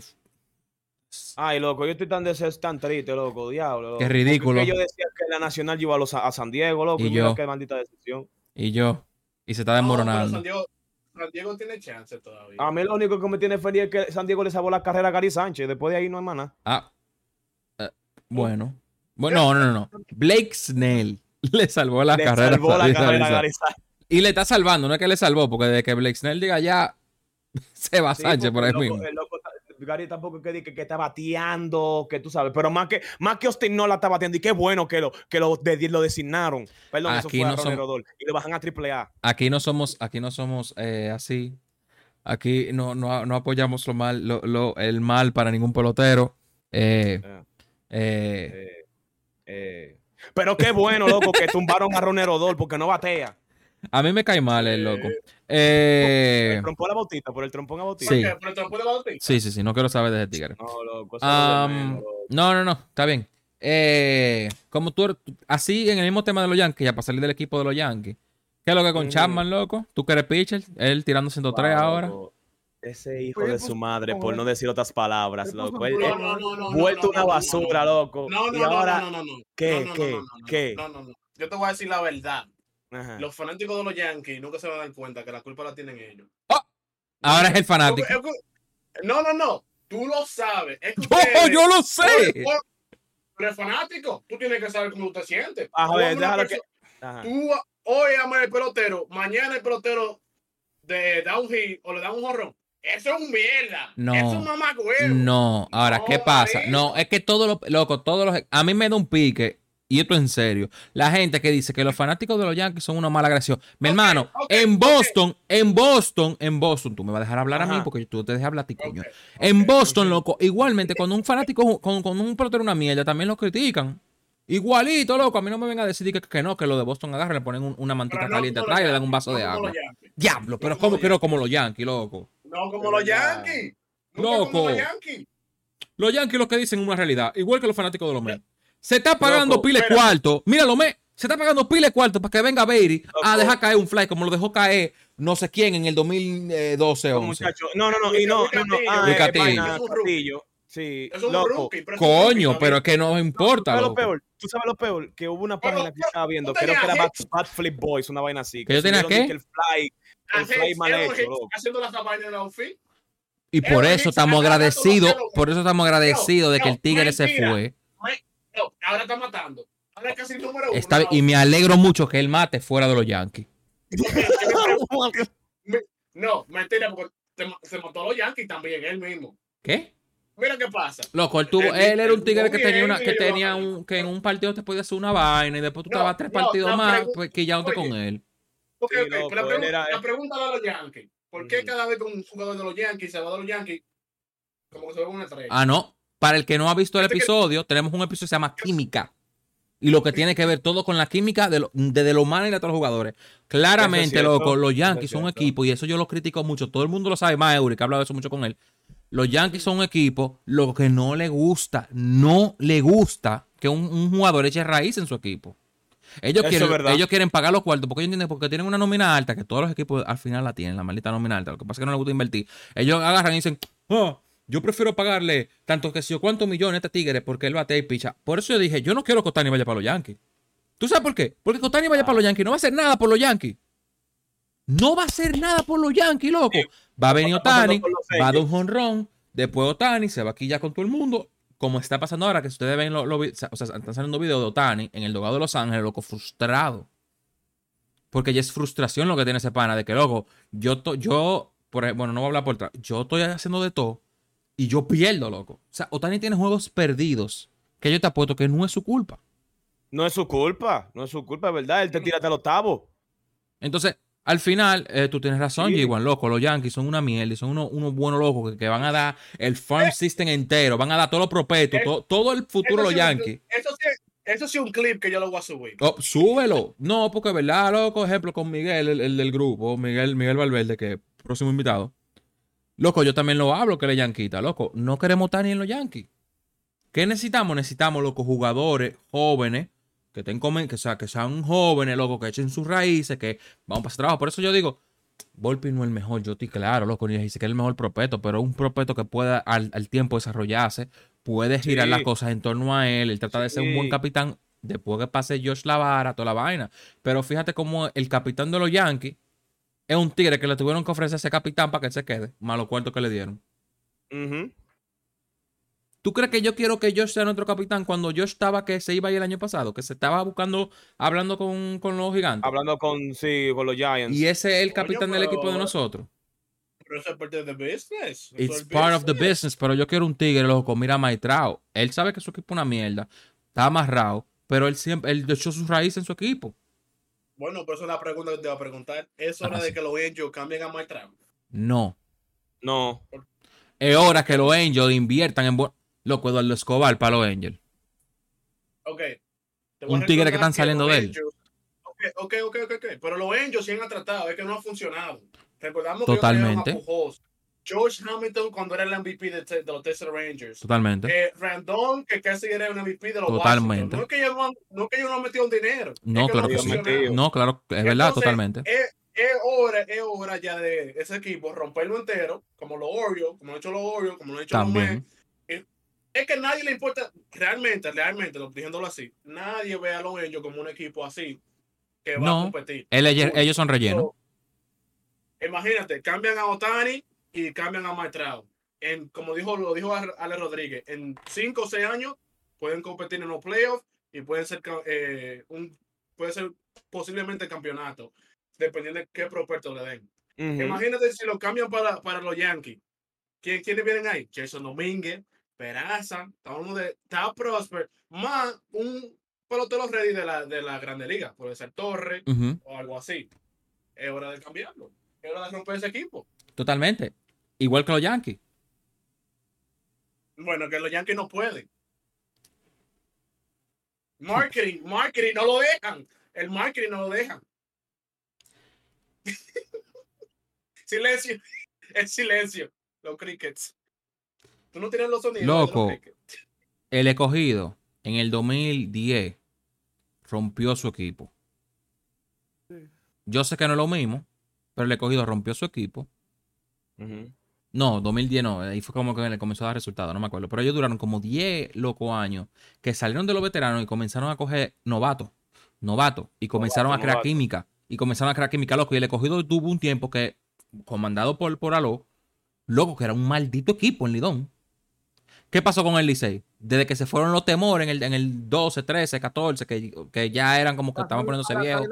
Ay, loco, yo estoy tan deseos, tan triste, loco, diablo. loco. Qué Porque ridículo. es que yo decía que la Nacional iba a, los- a San Diego, loco, Y y, mira yo. qué maldita decisión. Y yo. Y se está No, desmoronando. San Diego, San Diego tiene chance todavía. A mí lo único que me tiene feliz es que San Diego le salvó la carrera a Gary Sánchez. Después de ahí no hay más nada. Ah. eh, bueno. Bueno, no, no, no. Blake Snell le salvó la le carrera. salvó la a carrera a Gary Sánchez. Y le está salvando, no es que le salvó, porque desde que Blake Snell diga ya, se va Sí, Sánchez por porque ahí loco- mismo. el loco Gary tampoco que, que, que está bateando, que tú sabes, pero más que, más que Austin no la está bateando y qué bueno que lo, que lo, de- lo designaron. Perdón, eso Aquí fue a no son- Ronnie Rodol, y le bajan a Triple A. Aquí no somos, aquí no somos eh, así. Aquí no, no, no apoyamos lo mal, lo, lo- el mal para ningún pelotero. Eh, Ah. eh. Pero qué bueno, loco, que tumbaron a Ronnie Rodol porque no batea. a mí me cae mal el loco. El Eh, trompó la bautista, por el trompón a bautista. Sí. ¿Por? ¿Por el trampo de Bautista? sí, sí, sí, no quiero saber de ese tigre. No, lo no, no, no, está bien. Eh, como tú, así en el mismo tema de los Yankees, ya para salir del equipo de los Yankees. ¿Qué es lo que con Ujú. Chapman, loco? ¿Tú que eres pitcher? Él tirando 103 Wow, ahora. loco. Ese hijo Pues, de pues, su madre, por no decir otras palabras, loco. No, no, no, no, vuelto no, una basura, no, loco. No, no, y no, ahora, no, no, no, no. ¿qué, No, no, qué, no, no, no, qué? No, no, no. Yo te voy a decir la verdad. Ajá. Los fanáticos de los Yankees nunca se van a dar cuenta que la culpa la tienen ellos. Ahora es el fanático. No, no, no. Tú lo sabes. Es que ¡Yo, ustedes- yo lo sé! Tú eres fanático. Tú tienes que saber cómo tú te sientes. A Tú ver, amas una déjalo que. Ajá. Tú hoy amas el pelotero, mañana el pelotero de da un hit o le da un jorrón. Eso es un mierda. No. Eso es un mamagüevo. No, ahora, No, ¿qué pasa? No, es que todo lo, loco, todos los, a mí me da un pique, y esto en serio, la gente que dice que los fanáticos de los Yankees son una mala agresión. Mi hermano, en. Boston, en Boston, en Boston, tú me vas a dejar hablar a mí porque tú te dejas hablar a ti, coño. En Boston, loco, igualmente, cuando un fanático, con, con un pelotero una mierda, también lo critican. Igualito, loco, a mí no me venga a decir que, que no, que lo de Boston agarra, le ponen un- una mantita Pero no caliente atrás y le dan un vaso de no agua. Diablo, pero No ¿cómo como los como los Yankees, loco? No como los. Yankees. Loco. como los Yankees. Los Yankees lo que dicen es una realidad, igual que los fanáticos de los Mets. Se está pagando Loco, pile cuarto. Mira, los Mets, se está pagando pile cuarto para que venga Beatty a dejar caer un fly como lo dejó caer no sé quién en el 2012 No, 11. muchacho. No, no, no. Y no, no, no. Ah, eh, vaina. Castillo. Sí, Es loco. rookie, pero Coño, pero es que no ¿Tú importa. sabes lo peor? ¿Tú sabes lo peor? Que hubo una página que estaba viendo, tú creo que era Bad, Bad Flip Boys, una vaina así. ¿Que yo tenía qué? que El fly, el fly mal hecho, loco. Haciendo las vainas en la outfit. Y por eso estamos agradecidos, por eso estamos agradecidos de que el no, Tigre se fue. No, ahora está matando. Ahora es casi el número uno. Está- y me alegro mucho que él mate fuera de los Yankees. No, mentira, porque se, se mató a los Yankees también, él mismo. ¿Qué? Mira qué pasa. Loco, él, tuvo, El- él era un el tigre que tenía una, que tenía un, que en un partido te podía hacer una vaina y después tú No, estabas tres no, partidos más, pues que ya no te con él. Porque, Sí, ok, loco, la, pregunta, era- la pregunta de los Yankees. ¿Por qué Ujú. cada vez que un jugador de los Yankees se va de los Yankees, como que se ve una estrella? Ah, no. Para el que no ha visto el episodio, tenemos un episodio que se llama Química. Y lo que tiene que ver todo con la química de, lo, de, de los manes y de todos los jugadores. Claramente, cierto, loco, los Yankees es son un equipo, y eso yo lo critico mucho. Todo el mundo lo sabe, más Eury, que ha hablado de eso mucho con él. Los Yankees son un equipo, lo que no le gusta, no le gusta que un, un jugador eche raíz en su equipo. Ellos quieren, ellos quieren pagar los cuartos porque ellos entienden porque tienen una nómina alta, que todos los equipos al final la tienen, la maldita nómina alta. Lo que pasa es que no les gusta invertir. Ellos agarran y dicen, "Ah, yo prefiero pagarle tanto que si yo cuántos millones a este tigre porque él bate y picha. Por eso yo dije, yo no quiero que Otani vaya para los Yankees. ¿Tú sabes por qué? Porque Otani vaya para los Yankees, no va a hacer nada por los Yankees. No va a hacer nada por los Yankees, loco. Va a venir Otani, va a dar un jonrón, después Otani se va aquí ya con todo el mundo, como está pasando ahora, que si ustedes ven, lo, lo o sea, están saliendo videos de Otani en el dogado de Los Ángeles, loco, frustrado. Porque ya es frustración lo que tiene ese pana, de que, loco, yo, to- yo por, bueno, no voy a hablar por atrás, yo estoy haciendo de todo y yo pierdo, loco. O sea, Otani tiene juegos perdidos que yo te apuesto que no es su culpa. No es su culpa, no es su culpa, es verdad. Él te tira hasta el octavo. Entonces, al final, eh, tú tienes razón, Sí. Igual loco. Los Yankees son una mierda y son unos, unos buenos locos que, que van a dar el farm system entero, van a dar todos los prospectos, Eh, todo, todo el futuro de los sí- Yankees. Eso sí, eso sí es un clip que yo lo voy a subir. Oh, súbelo. No, porque es verdad, loco. Ejemplo, con Miguel, el, el del grupo, Miguel, Miguel Valverde, que es próximo invitado. Loco, yo también lo hablo que le yanquita, loco. No queremos estar ni en los Yankees. ¿Qué necesitamos? Necesitamos, loco, jugadores jóvenes que, estén comen- que, sea, que sean jóvenes, loco, que echen sus raíces, que vamos para ese trabajo. Por eso yo digo, Volpi no es el mejor, yo estoy claro, loco, ni dice que es el mejor prospecto, pero un prospecto que pueda al, al tiempo desarrollarse, puede girar Sí. las cosas en torno a él, él trata de ser un buen capitán después que pase Josh Lavara, toda la vaina. Pero fíjate cómo el capitán de los Yankees es un tigre que le tuvieron que ofrecer a ese capitán para que él se quede, más los cuartos que le dieron. ¿Tú crees que yo quiero que Josh sea nuestro capitán cuando Josh estaba que se iba a ir el año pasado? Que se estaba buscando, hablando con, con los gigantes. Hablando con, sí, con los Giants. Y ese es el Coño, capitán del pero- equipo de nosotros. Pero eso es parte de business. It's es part of the business. business, pero yo quiero un tigre, loco, mira Maitrao. Él sabe que su equipo es una mierda. Está amarrado, pero él siempre, él echó sus raíces en su equipo. Bueno, pero esa es la pregunta que te voy a preguntar. ¿Es hora Ah, de sí. que los Angels cambien a Mike Trout? No. No. Es hora que los Angels inviertan en... Loco, Eduardo Escobar para los Angels. Ok. Un tigre que están saliendo de él. Angels- Ok, ok, ok, ok, ok. Pero los Angels sí han tratado, es que no ha funcionado. Recordamos Totalmente. que ellos a. George Hamilton cuando era el MVP de, los Texas Rangers. Totalmente. Eh, Randon, que casi era un MVP de los Totalmente. Washington. No es que ellos no, no es que ellos no han metido un dinero. No, es que claro no que sí. No, claro, es verdad, totalmente. Es, es hora, es hora ya de ese equipo romperlo entero, como los Orioles, como lo han hecho los Orioles, como lo han hecho los. Mets. Eh, Es que a nadie le importa, realmente, realmente, lo- diciéndolo así, nadie ve a los Angels como un equipo así que va No. a competir. Él- ellos, ellos son rellenos. So, imagínate, cambian a Otani y cambian a Maestrao. En, como dijo, lo dijo Ale Rodríguez, en 5 o 6 años pueden competir en los playoffs y pueden ser eh, un puede ser posiblemente campeonato, dependiendo de qué prospecto le den. Imagínate si lo cambian para, para los Yankees. ¿Quién, ¿Quiénes vienen ahí? Jason Domínguez, Peraza, estamos de Tao Prosper, más un pelotero ready de la, de la Grande Liga, puede ser Torre o algo así. Es hora de cambiarlo. Es hora de romper ese equipo. Totalmente. Igual que los Yankees. Bueno, que los Yankees no pueden. Marketing, marketing, no lo dejan. El marketing no lo dejan. silencio. El silencio. Los crickets. Tú no tienes los sonidos. los Loco. El escogido en el 2010 rompió su equipo. Sí. Yo sé que no es lo mismo, pero el escogido rompió su equipo. No, 2010 no, ahí fue como que le comenzó a dar resultados, no me acuerdo. Pero ellos duraron como 10 locos años que salieron de los veteranos y comenzaron a coger novatos, novatos, y comenzaron a crear novato. química. Y comenzaron a crear química, loco. Y el escogido tuvo un tiempo que, comandado por, por Aló, loco, que era un maldito equipo en Lidón. ¿Qué pasó con el Licey? Desde que se fueron los temores en el, en el 12, 13, 14, que, que ya eran como que estaban poniéndose viejos.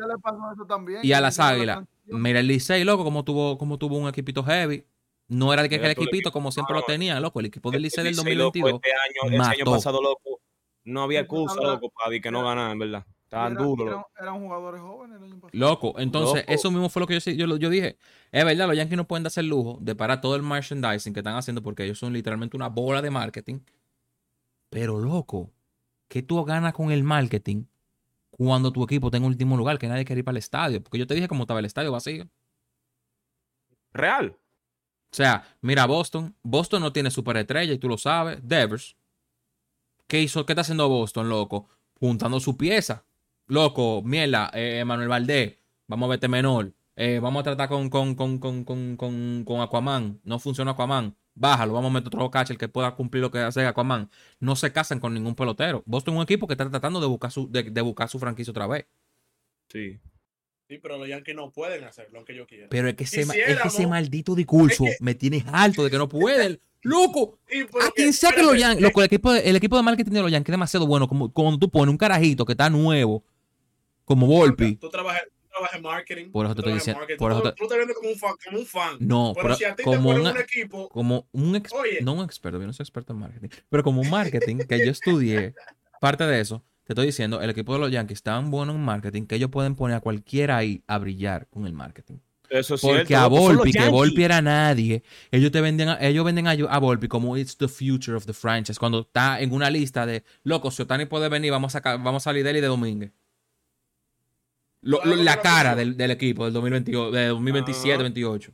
Y a las águilas. Mira el Licey, loco, como tuvo, como tuvo un equipito heavy. No era de que Mira el el equipito equipo. como siempre No, lo tenía, loco. El equipo del El Licey del Licey, loco, 2022. Este año, ese año pasado, loco, no había excusa, loco, para que no ganaran, ¿verdad? Estaban Era- duros, eran- jugadores jóvenes el año pasado. Loco, entonces Loco. eso mismo fue lo que yo, yo, yo dije. Es verdad, los Yankees no pueden darse el lujo de parar todo el merchandising que están haciendo porque ellos son literalmente una bola de marketing. Pero loco, ¿qué tú ganas con el marketing cuando tu equipo está en último lugar que nadie quiere ir para el estadio? Porque yo te dije cómo estaba el estadio vacío. Real. O sea, mira Boston. Boston no tiene superestrella y tú lo sabes. Devers. ¿Qué hizo? ¿Qué está haciendo Boston, loco? Juntando su pieza. Loco, mierda, eh, Manuel Valdés. Vamos a verte menor. Eh, vamos a tratar con, con, con, con, Aquaman. No funciona Aquaman. Bájalo, vamos a meter otro catcher que pueda cumplir lo que hace Aquaman. No se casan con ningún pelotero. Boston es un equipo que está tratando de buscar su, de buscar su franquicia otra vez. Sí. Sí, pero los Yankees no pueden hacer lo que yo quiero. Pero es que ese, es que ese maldito discurso Es que- me tiene alto de que no pueden. Loco, porque- A quien sea que los Yankees, loco, el equipo, de, el equipo de marketing de los Yankees es demasiado bueno. Como cuando tú pones un carajito que está nuevo, como Volpi. Tú trabajas, en marketing. Por eso te estoy diciendo- marketing, por eso te- tú estás viendo como un fan. Como un fan. No, pero pero si a ti te como ponen un, un equipo, como un ex- Oye. no un experto, yo no soy experto en marketing, pero como un marketing que yo estudié, parte de eso, te estoy diciendo, el equipo de los Yankees es tan bueno en marketing que ellos pueden poner a cualquiera ahí a brillar con el marketing. Eso es Porque cierto, a loco, Volpi, que. Volpi era nadie, ellos te venden a, ellos venden a, a Volpi como it's the future of the franchise. Cuando está en una lista de locos, si Otani puede venir, vamos a vamos a salir de él y de Domínguez. Lo- ¿Sabes lo- por la no cara del, del equipo del 2028, de 2027, Ajá. 28.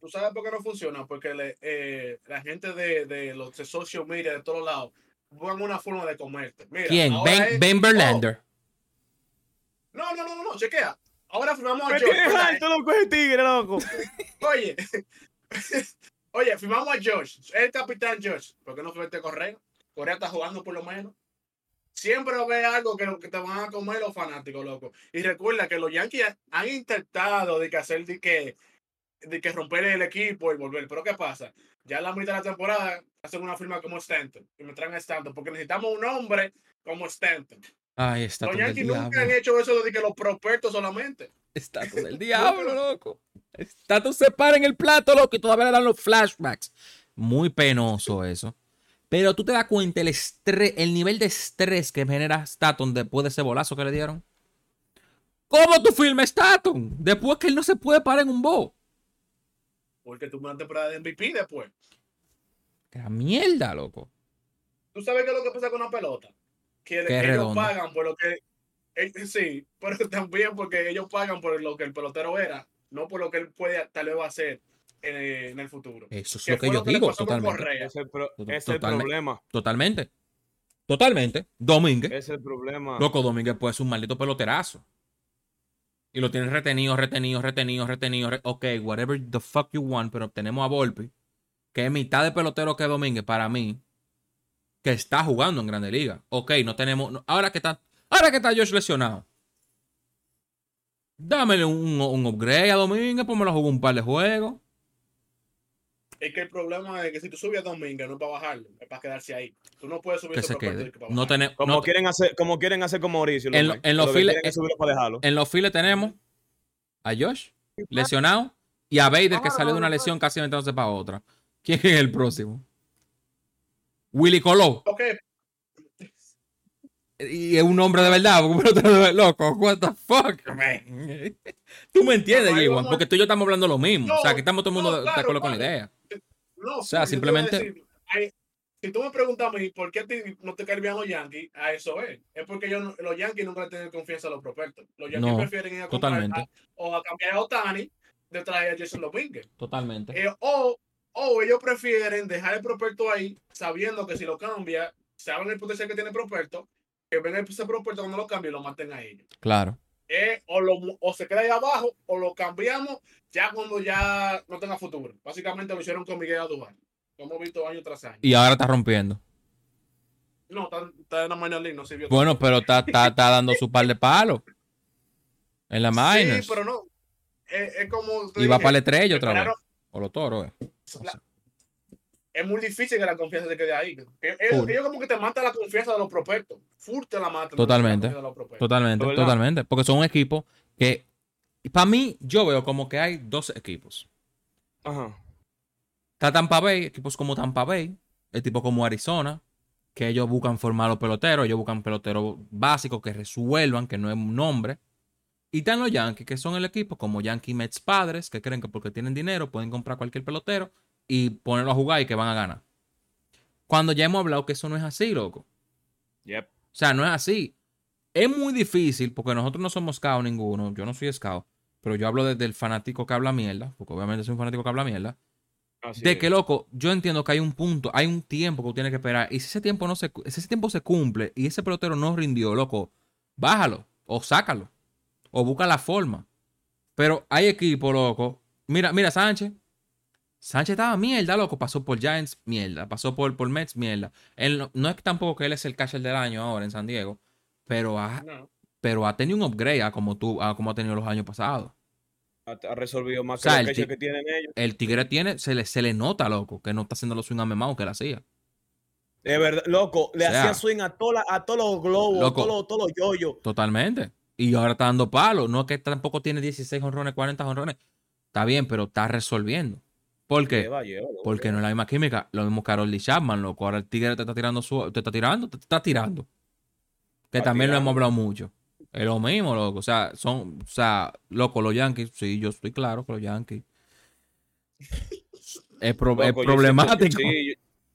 ¿tú sabes por qué no funciona? Porque le- eh, la gente de, de los de social media de todos lados buscan una forma de comerte. Mira, ¿Quién? Ben, es- ben Verlander. No, no, no, no, no, chequea. Ahora firmamos a Me George. ese tigre, loco. Oye, oye, firmamos a George, el capitán George. ¿Por qué no firmaste Correa? Correa está jugando por lo menos. Siempre ve algo que, que te van a comer los fanáticos, loco. Y recuerda que los Yankees han intentado de que hacer de que, de que romper el equipo y volver. Pero ¿qué pasa? Ya en la mitad de la temporada hacen una firma como Stanton y me traen a Stanton porque necesitamos un hombre como Stanton. Ay, está Los Yankees nunca han hecho eso de que los prospectos solamente. Está todo el diablo, loco. Está todo se para en el plato, loco, y todavía le dan los flashbacks. Muy penoso eso. Pero tú te das cuenta el estrés, el nivel de estrés que genera Staton después de ese bolazo que le dieron. ¿Cómo tú firmes Staton? Después que él no se puede parar en un bo. Porque tuvo una temporada de MVP después. ¡Qué mierda, loco! ¿Tú sabes qué es lo que pasa con la pelota? Que, Que es ellos redonda. pagan por lo que. eh, sí, pero también porque ellos pagan por lo que el pelotero era, no por lo que él puede tal vez va a hacer en, en el futuro. Eso es Que lo que yo le digo, pasó con totalmente. Es el, pro- Total- ese es el totalmente. problema. Totalmente. Totalmente. Domínguez. Es el problema. Loco, Domínguez puede ser un maldito peloterazo. Y lo tienes retenido, retenido, retenido, retenido. re- ok, whatever the fuck you want, pero tenemos a Volpi, que es mitad de pelotero que Domínguez para mí, que está jugando en Grande Liga. Ok, no tenemos. ahora que está. Ahora que está Josh lesionado. Dámele un, un upgrade a Domínguez, pues me lo jugó un par de juegos. Es que el problema es que si tú subes a Domingo no es para bajarlo, es para quedarse ahí. Tú no puedes subir Que se quede. que para No tenemos. Como, no- quieren hacer, como quieren hacer con Mauricio. En lo- en los Lo que files-. En los files tenemos a Josh, lesionado, y a Vader, que salió de una lesión casi entonces para otra. ¿Quién es el próximo? Willy Coló. Ok, Y es un hombre de verdad, loco. What the fuck, man? Tú me entiendes, No, ahí J1, vamos a- porque tú y yo estamos hablando lo mismo. No, o sea, aquí estamos todo el mundo no, de- de claro, acuerdo con la claro. idea. No. O sea, simplemente- decir, hay- si tú me preguntas a mí por qué no te caen bien los Yankees, a eso es. Es porque yo, los Yankees nunca le tienen confianza a los prospectos. Los Yankees No, prefieren ir a totalmente. a- o a cambiar a Otani de traer a Jason Dominguez. Totalmente. Eh, o, o ellos prefieren dejar el prospecto ahí, sabiendo que si lo cambia, saben el potencial que tiene el prospecto, que ven ese prospecto cuando lo cambia y lo maten a ellos. Claro. Es o, lo, mu- o se queda ahí abajo o lo cambiamos ya cuando ya no tenga futuro. Básicamente lo hicieron con Miguel Adubal. Lo hemos visto año tras año. Y ahora está rompiendo. No, está, está en la minor league, no sirvió. Bueno, pero está, está, está dando su par de palos. En la minors. Sí, pero no. Es, es como. y va para el estrella otra vez. O los toros, eh. Es muy difícil que la confianza se quede ahí. Ellos como que te matan la confianza de los prospectos. Full te la matan. Totalmente. la de los. Totalmente, ¿Verdad? totalmente. Porque son un equipo que. Para mí, yo veo como que hay dos equipos. Ajá. Está Tampa Bay, equipos como Tampa Bay, equipos como Arizona, que ellos buscan formar los peloteros, ellos buscan peloteros básicos que resuelvan, que no es un nombre. Y están los Yankees, que son el equipo como Yankee Mets padres, que creen que porque tienen dinero pueden comprar cualquier pelotero y ponerlo a jugar y que van a ganar. Cuando ya hemos hablado que eso no es así, loco. Yep. O sea, no es así. Es muy difícil porque nosotros no somos scout ninguno. Yo no soy scout. Pero yo hablo desde el fanático que habla mierda. Porque obviamente soy un fanático que habla mierda. Así De es. que, loco, yo entiendo que hay un punto, hay un tiempo que tú tienes que esperar. Y si ese tiempo no se, si ese tiempo se cumple y ese pelotero no rindió, loco, bájalo o sácalo. O busca la forma. Pero hay equipo, loco. Mira, mira, Sánchez. Sánchez estaba mierda, loco. Pasó por Giants, mierda. Pasó por, por Mets, mierda. Él no, es tampoco que él es el catcher del año ahora en San Diego. Pero ha, No. pero ha tenido un upgrade a como tú, a como ha tenido los años pasados. Ha, ha resolvido más O sea, que el que tienen ellos. El Tigre tiene, se le, se le nota, loco, que no está haciendo los swing amemados que él hacía. De verdad, loco, le O sea, hacía swing a, toda a todos los globos, Loco. a todos los, todos los yoyos. Totalmente. Y ahora está dando palos. No es que tampoco tiene 16 honrones, 40 honrones. Está bien, pero está resolviendo. ¿Por qué? Lleva, lleva, loco. Porque no es la misma química. Lo mismo Carol Lee Chapman, loco. Ahora el tigre te está tirando su, te está tirando, te está tirando. Que Está también lo hemos hablado mucho. Es lo mismo, loco. O sea, son, o sea, loco, los Yankees, sí, yo estoy claro que los Yankees. Es, pro- Loco, es yo siento- problemático. sí, yo,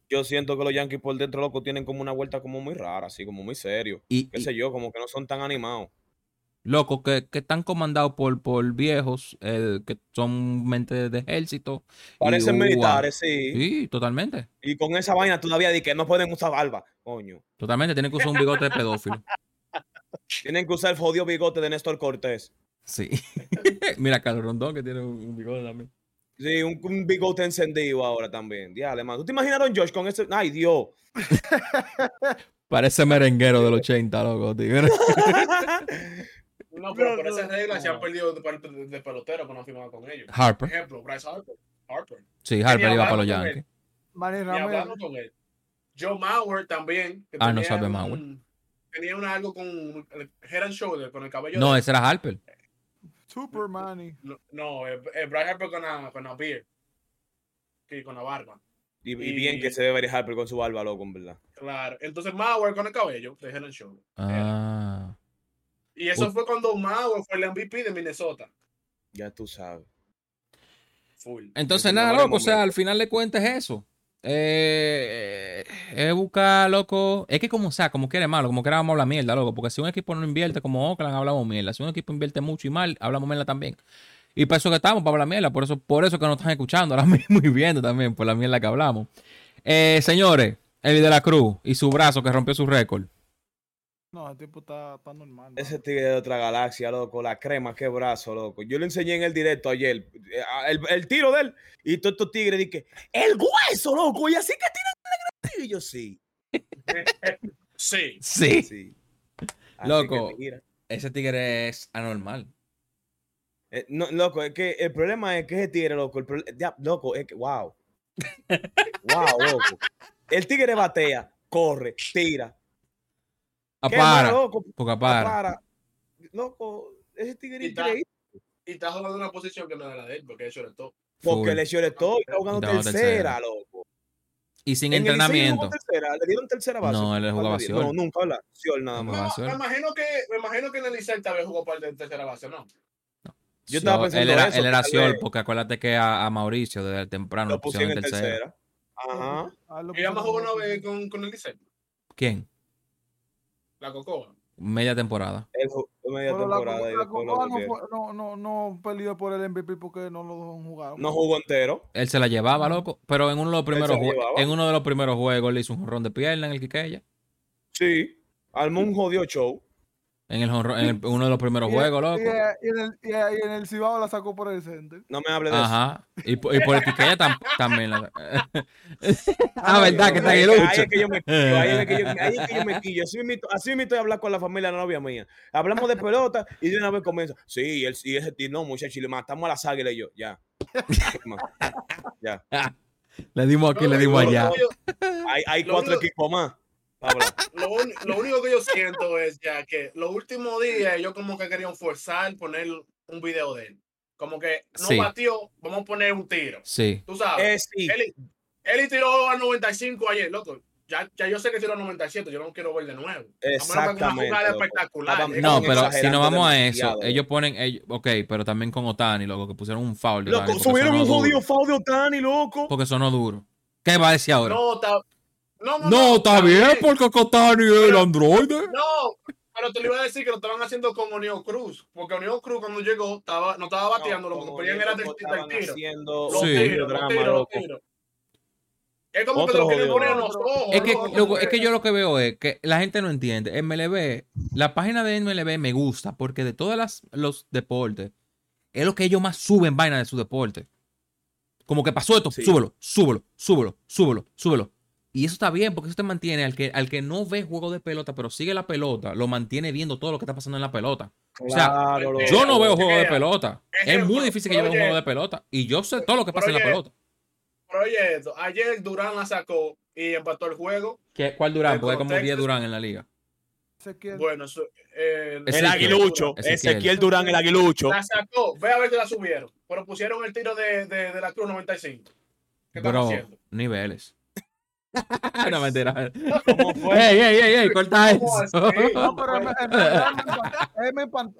yo siento que los Yankees por dentro, loco, tienen como una vuelta como muy rara, así como muy serio. Y, Qué y- sé yo, como que no son tan animados. Loco, que, que están comandados por, por viejos eh, que son mente de ejército. y, Parecen uh, militares, sí. Sí, totalmente. Y con esa vaina todavía di que no pueden usar barba, coño. Totalmente. Tienen que usar un bigote de pedófilo. Tienen que usar el jodido bigote de Néstor Cortés. Sí. Mira, Carlos Rondón que tiene un bigote también. Sí, un, un bigote encendido ahora también. Diale, man. ¿Tú te Don Josh con ese? Ay, Dios. Parece merenguero del 80, loco, tío. No, pero No, por esas reglas se han perdido de parte de, de pelotero que no han firmado con ellos. Por Harper. ejemplo, Bryce Harper. Harper. Sí, Harper iba para los Yankees. Manny Ramírez. con él. Joe Mauer también. que Ah, no tenía sabe Mauer. Tenía una, algo con el head and shoulder, con el cabello. No, de- ese era Harper. Super Manny. No, no eh, eh, Bryce Harper con la, con la beard. Sí, con la barba. Y, y Y- bien que se debe ver Harper con su barba, loco, en verdad. Claro. Entonces Mauer con el cabello de head and shoulder. Ah. Y eso fue cuando Mauer fue el MVP de Minnesota. Ya tú sabes. Full. Entonces, nada, loco, o sea, al final de cuentas es eso. Eh, es buscar, loco. Es que como sea, como quiere malo, como quiera vamos a hablar mierda, loco. Porque si un equipo no invierte como Oakland, hablamos mierda. Si un equipo invierte mucho y mal, hablamos mierda también. Y para eso que estamos, para hablar mierda. Por eso, por eso que nos están escuchando ahora mismo y viendo también, por la mierda que hablamos. Eh, señores, Eddie de la Cruz y su brazo que rompió su récord. No, el tipo está, está normal. Ese tigre de otra galaxia, loco. La crema, qué brazo, loco. Yo le enseñé en el directo ayer. eh, El, el tiro de él. Y todos estos tigres dije, el hueso, loco. Y así que tiran el Y yo, sí. Sí. Sí. Loco. Ese tigre es anormal. Eh, no, loco, es que el problema es que ese tigre, loco, el ya, loco, es que, wow. wow, loco. El tigre batea, corre, tira. ¿Qué más, Apara. loco? Porque apara. Apara. Loco, ese tigre Y está- increíble. Y está jugando una posición que no era la de él, porque eso era todo. Porque Full. le dio todo, está jugando tercera, tercera. loco. Y sin En entrenamiento. jugó tercera, le dieron tercera base. No, él ¿Cuál jugaba? Siol. No, nunca, ¿verdad? Siol nada más. No, me imagino que me imagino que en el Licey vez jugó parte de tercera base, ¿no? Yo estaba pensando él era, eso, él era Siol, porque acuérdate que a, a Mauricio desde temprano Lo pusieron en tercera. tercera. Ajá. Ah, Y además jugó pusieron una vez con, con el Licey, ¿Quién? La Cocoa. Media temporada. Media Pero la, y Cocoa no, fue- no, no, no peleó por el MVP porque no lo dejaron jugar. No jugó entero. Él se la llevaba, loco. Pero en uno de los primeros, en uno de los primeros juegos le hizo un ron de pierna en el Quiqueya. Sí. Armó un jodido show. En, el, en el- uno de los primeros juegos, loco. Y, y en el, y, en el Cibao la sacó por el center. No me hable de eso. Ajá. Y, po- y por etiqueta tam- también. la- ah, verdad que está Ahí, en es el que- ahí es que yo me quillo, ahí es que yo, ahí es que yo me quillo. Así mismo, así mismo estoy a hablar con la familia de la novia mía. Hablamos de pelota y de una vez comienza. Sí, él, y ese tío, no, muchacho, y le matamos a las águilas y yo, ya. ya. Le dimos aquí, No, le dimos allá. Hay, cuatro equipos más. Lo, único que yo siento es ya que los últimos días yo como que querían forzar poner un video de él. Como que no Sí. batió, vamos a poner un tiro. Sí. Tú sabes. Eh, sí. Él, él tiró a 95 ayer, loco. Ya, ya yo sé que tiró a 97, yo no quiero ver de nuevo. Una Exactamente, jugada loco. espectacular. No, pero si nos vamos a eso, ellos ponen, ellos, ok, pero también con Otani, loco, que pusieron un foul. de Loco, Otani, porque subieron un jodido foul de Otani, loco. Porque sonó duro. ¿Qué va a decir ahora? No, está. No, no, No, está bien, porque Otani es el androide. No, pero te lo iba a decir que lo estaban haciendo con O'Neill Cruz. Porque O'Neill Cruz cuando llegó estaba, no estaba bateando, lo que ponían era del, tiro. haciendo Los Sí. tiros, los drama, tiros, los loco. tiros. Es como que lo jodido. poner en los ojos. Es que, loco, loco, es que yo lo que veo es que la gente no entiende. MLB, la página de MLB me gusta porque de todos las- los deportes, es lo que ellos más suben vaina de su deporte. Como que pasó esto, Sí. súbelo, súbelo, súbelo, súbelo, súbelo. Y eso está bien porque eso te mantiene al que, al que no ve juego de pelota, pero sigue la pelota, lo mantiene viendo todo lo que está pasando en la pelota. O sea, Claro, loco. Yo no veo juego de pelota. Es muy difícil que yo vea un juego de pelota. Y yo sé todo lo que pasa en la pelota. Pero oye, esto, ayer Durán la sacó y empató el juego. ¿Qué- ¿Cuál Durán? Porque hay como 10 Texas. Durán en la liga. Ezequiel. Bueno, eso, eh, Ese- El Ezequiel. aguilucho. Ezequiel. Durán, el aguilucho. la sacó. Ve a ver que la subieron. Pero pusieron el tiro de, de, de la Cruz 95. ¿Qué Bro, haciendo? niveles. no, mentira. ¿Cómo fue? ey, ey, ey, ey, corta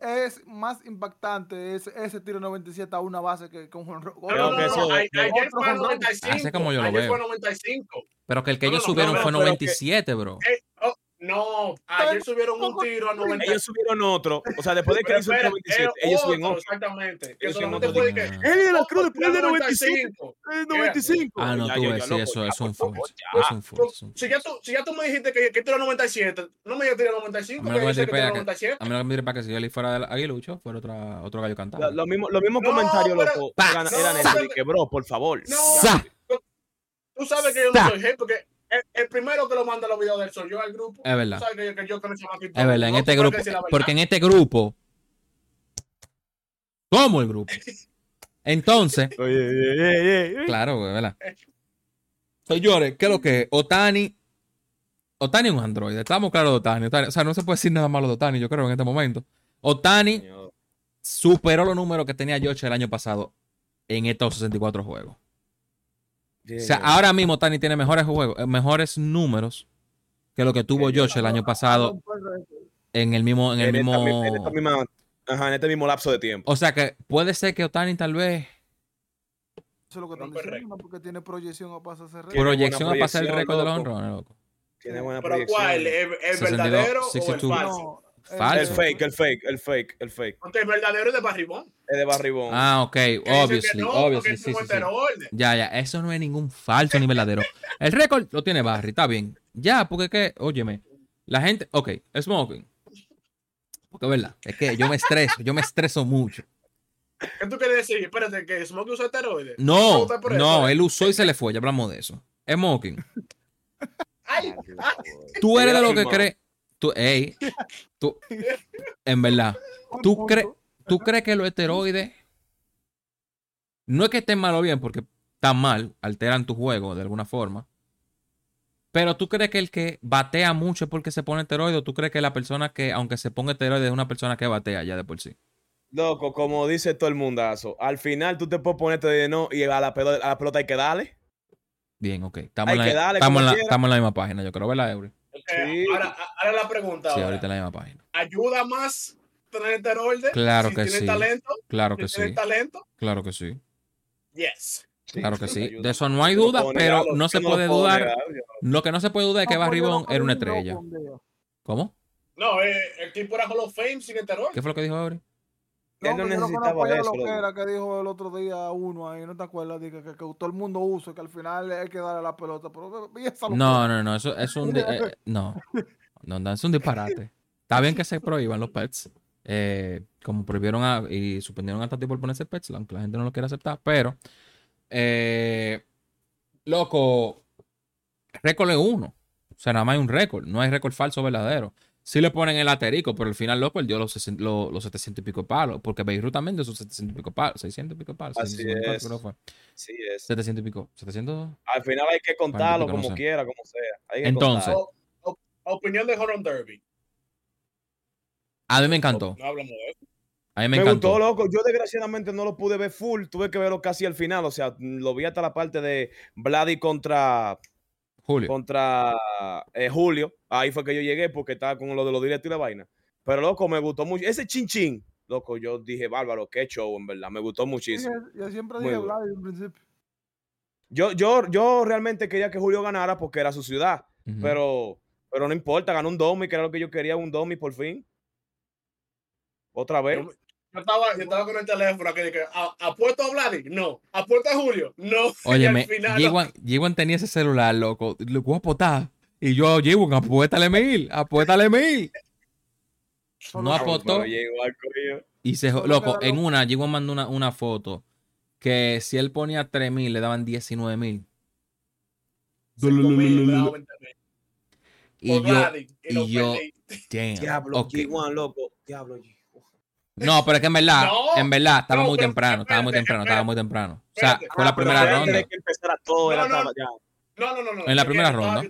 es, más impactante ese, ese tiro 97 a una base que con Juan Creo no, que no, eso- Ayer fue a Otro 95. Así como yo lo ayer veo. fue a 95. Pero que el que No, ellos no, no, subieron no, fue pero que- 97, bro. Eh, oh, no, ayer subieron un tiro a 95. Ellos subieron otro. O sea, después de que hizo el espera, 97, es ellos suben otro. Exactamente. Que solamente otro fue de día. que. Él y de la Cruz después del tiro 95. El 95. Ah, no, Ya, tú ves, sí, eso, es un force. ya. Es un un Si ya, tú, si ya tú me dijiste que, que tiro 97, no me digas tiro 95, A mí yo me que- 97. A mí lo que me diría para que si él fuera del aguilucho, fuera otra, otro gallo cantando. Lo, lo mismo, lo mismo No, comentario, pero- loco. Eran, no, eso, de que, bro, por favor. No. Tú sabes que yo no soy gente, porque el, el primero que lo manda los videos del soy yo al grupo. Es verdad. Sabes que yo, que yo con Es verdad, en no este te puedo grupo. Porque en este grupo. Somos el grupo. Entonces, Oye, oye, oye, oye, oye. claro, güey, ¿verdad? Señores, ¿qué es lo que es? Otani. Otani es un androide. Estamos claros de Otani. Otani- O sea, no se puede decir nada malo de Otani, yo creo, en este momento. Otani Señor. superó los números que tenía George el año pasado en estos 64 juegos. O sea, ahora mismo Otani tiene mejores juegos, eh, mejores números que lo que tuvo George el año pasado en el mismo, en el En esta mi- mismo. en esta misma- ajá, en este mismo lapso de tiempo. O sea que puede ser que Otani tal vez Eso es lo que están diciendo, porque tiene proyección a pasar ese récord. Proyección a pasar el récord de los honrones, loco. Tiene buena Pero proyección. ¿cuál? ¿El, el 62, verdadero o el 62. falso? No, Falso. El fake, el fake, el fake, el fake. Porque el verdadero es de Barribón. Es de Barribón. Ah, ok, obviously, no, porque obviously, es sí, sí, sí. Ya, ya, eso no es ningún falso ni verdadero. El récord lo tiene Barry, está bien. Ya, porque que, óyeme, la gente, ok, smoking. Porque es verdad, es que yo me estreso, yo me estreso mucho. ¿Qué tú quieres decir? Espérate, que Smokey usa esteroides. No, no, ¿eh? él usó y se le fue, ya hablamos de eso. Smoking, Ay, ay, tú eres de lo que crees, tú, ey, tú, en verdad, ¿Tú tú crees que los esteroides no es que estén mal o bien, porque están mal, alteran tu juego de alguna forma. Pero tú crees que el que batea mucho es porque se pone esteroide, o tú crees que la persona que, aunque se ponga esteroide, es una persona que batea ya de por sí. Loco, como dice todo el mundazo, al final tú te puedes ponerte de no y a la pelota, a la pelota hay que darle. Bien, ok. Estamos, en la, en estamos en la misma página, yo creo, ¿verdad, Eury? Sí. ahora, ahora la pregunta. Sí, ahora. ahorita la misma página. ¿Ayuda más tener esteroides? Claro si que tienes sí. talento? Claro si que tienes sí, talento? claro que sí, Yes. claro que sí. De eso no hay no duda, pero negarlo, no se puede dudar. negar, Lo que no se puede dudar es que Barribón no era una estrella. ¿Cómo? No, eh, el tipo era Hall of Fame sin esteroides. ¿Qué fue lo que dijo Eury? Él no yo necesitaba ya eso, lo que loco. era que dijo el otro día uno ahí, ¿no te acuerdas? Dije que, que todo el mundo usa, que al final hay que darle la pelota. Pero, esa No, no, no, eso es un. eh, no. no, no, es un disparate. Está bien que se prohíban los pets. eh, como prohibieron a, y suspendieron a Tati por ponerse pets, aunque la gente no lo quiere aceptar. Pero, eh, loco, récord es uno. O sea, nada más hay un récord. No hay récord falso verdadero. Sí le ponen el aterico, pero al final, loco, él dio los, 60 los, los 700 y pico palos. Porque Beirut también dio sus 700 y pico palos. 600 y pico palos. Así 654 es. creo que fue. Sí, es. 700 y pico. 700. Al final hay que contarlo pico, no como sé. quiera, como sea. Hay que Entonces, contarlo. Opinión de Horror Derby. A mí me encantó. No hablamos de eso. A mí me, me, encantó. gustó, loco. Yo desgraciadamente no lo pude ver full. Tuve que verlo casi al final. O sea, lo vi hasta la parte de Vladi contra, Julio. contra eh, Julio. Ahí fue que yo llegué porque estaba con lo de los directos y la vaina. Pero, loco, me gustó mucho. Ese chin chin, loco, yo dije, bárbaro, qué show, en verdad. Me gustó muchísimo. Yo siempre Muy dije. Vlad en principio. Yo, yo, yo realmente quería que Julio ganara porque era su ciudad. Pero, pero no importa, ganó un domi, que era lo que yo quería, un domi por fin. Otra vez. Yo, yo estaba, yo estaba con el teléfono aquí de que "¿A- apuesto a Vladi, no, apuesto a Julio, no. Oye, al me, final, Yewan, tenía ese celular, loco. Lo voy a apostar. Y yo, Yewan, apuéstale mil, apuéstale mil. No apostó. Y se, loco, en una, Yewan mandó una, una foto que si él ponía 3 mil, le daban 19 mil. cinco mil, me daba 20 mil. Y yo, y yo- damn, Diablo, ok. G1, loco. Diablo, G1. No, pero es que en verdad, No, en verdad, estaba no, muy temprano, estaba muy espérate, temprano, estaba muy temprano. O sea, Espérate. fue la Ah, primera ronda. que todo, No, era, no. ya. No, no, no, no. En la primera ronda.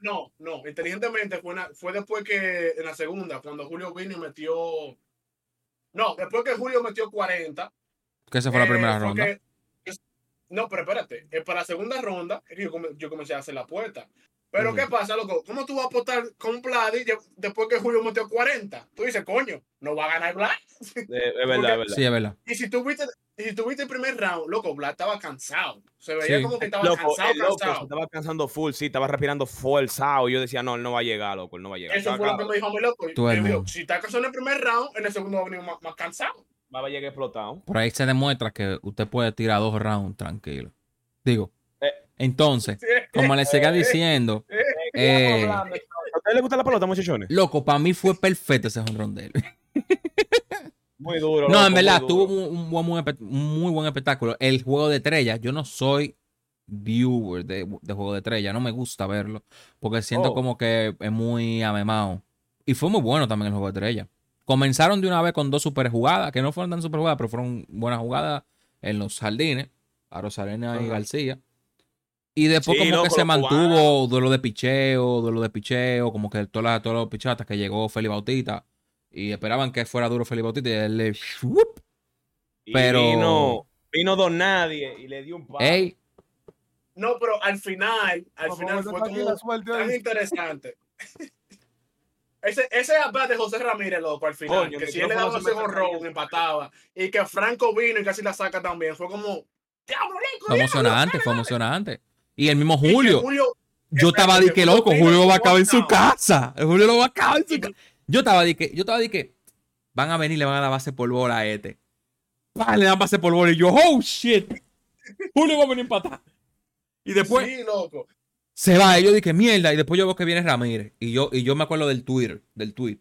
No, no, inteligentemente fue, una- fue después que en la segunda, cuando Julio vino y metió. No, después que Julio metió 40. Que esa fue la eh, primera ronda. que- no, pero espérate, eh, para la segunda ronda yo, come- yo comencé a hacer la apuesta. Pero. ¿qué pasa, loco? ¿Cómo tú vas a apostar con Vladi de- después que Julio metió 40? Tú dices, coño, no va a ganar Vlad. Eh, es verdad, es verdad. Sí, es verdad. Y si tuviste, y si tuviste el primer round, loco, Vlad estaba cansado. Se veía Sí. como que estaba Loco, cansado, loco se cansado. estaba cansando full, sí, estaba respirando forzado. Yo decía, no, él no va a llegar, loco, él no va a llegar. Eso Estaba fue lo que me dijo mi loco. Todo el Yo digo, mundo. si está cansado en el primer round, en el segundo va a venir más, más cansado. Va a llegar explotado. Por ahí se demuestra que usted puede tirar dos rounds tranquilo. Digo, Eh. Entonces, como le siga diciendo, eh, ¿A ustedes les gusta la pelota, muchachones? loco, para mí fue perfecto ese jonrón de él. Muy duro. No, loco, en verdad, tuvo un, un buen, muy, buen espectáculo. El juego de estrellas, yo no soy viewer de, de juego de estrellas, no me gusta verlo, porque siento Oh. como que es muy amemado. Y fue muy bueno también el juego de estrellas. Comenzaron de una vez con dos super jugadas, que no fueron tan super jugadas, pero fueron buenas jugadas en los jardines, a Rosarena y Ajá. García. Y después Sí, como que se mantuvo duelo de picheo, duelo de picheo, como que todos los, todos los picheos hasta que llegó Feli Bautista. Y esperaban que fuera duro Feli Bautista y él le... ¡Wup! Y pero- Vino, vino Don Nadie y le dio un palo. ¡Ey! No, pero al final, al Por final favor, fue como tan interesante. Ese, ese de José Ramírez, loco, al final, que si él le daba se ese caía. empataba, y que Franco vino y casi la saca también, fue como, Fue emocionante, fue dale". emocionante. Y el mismo Julio. Julio Yo estaba de que loco, Julio lo va a acabar en su casa. Julio lo va a acabar en su casa. Yo estaba de que, yo estaba de que van a venir y le van a dar base por bola a este. Le dan base por bola y yo, oh shit. Julio va a venir a empatar. Y después Sí, loco. se va, y yo dije, mierda, y después yo veo que viene Ramírez. Y yo, y yo me acuerdo del Twitter, del tweet.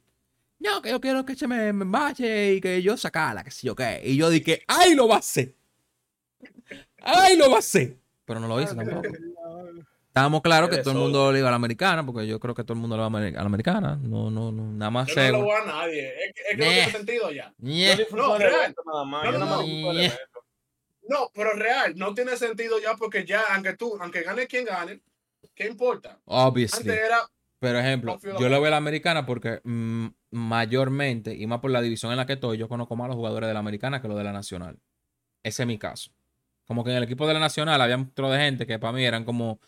No, que yo quiero que se me, me embache y que yo sacara, que qué. Y yo dije, ¡ay, lo va a hacer! ¡Ay, lo va a hacer! Pero no lo hice tampoco. Estábamos claros que todo el mundo le iba a la americana, porque yo creo que todo el mundo le va a la americana. No, no, no, nada más Yo no lo voy a nadie. Es que, es que no tiene sentido ya. No, real. No, pero real, no tiene sentido ya porque ya, aunque tú, aunque gane quien gane, ¿qué importa? Obviously. Antes era, Por ejemplo, yo le voy a la americana porque mm, mayormente, y más por la división en la que estoy, yo conozco más a los jugadores de la americana que los de la nacional. Ese es mi caso. Como que en el equipo de la nacional había un de gente que para mí eran como,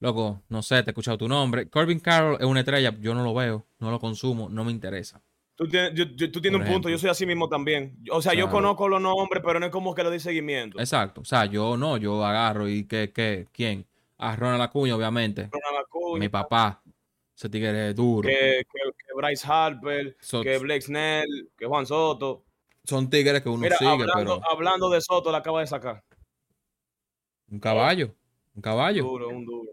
loco, no sé, te he escuchado tu nombre. Corbin Carroll es una estrella, yo no lo veo, no lo consumo, no me interesa. Tú tienes, yo- yo- tú tienes un punto, yo soy así mismo también. O sea, yo conozco los nombres, pero no es como que le doy seguimiento. Exacto. O sea, yo no, yo agarro y que, que, ¿quién? A Ronald Acuña, obviamente. Ronald Acuña, Mi papá. Ese tigre es duro. que, que, que Bryce Harper, So- que Blake Snell, que Juan Soto. Son tigres que uno Mira, sigue, hablando, pero hablando de Soto, la acaba de sacar. Un caballo. Un caballo. Duro, un duro,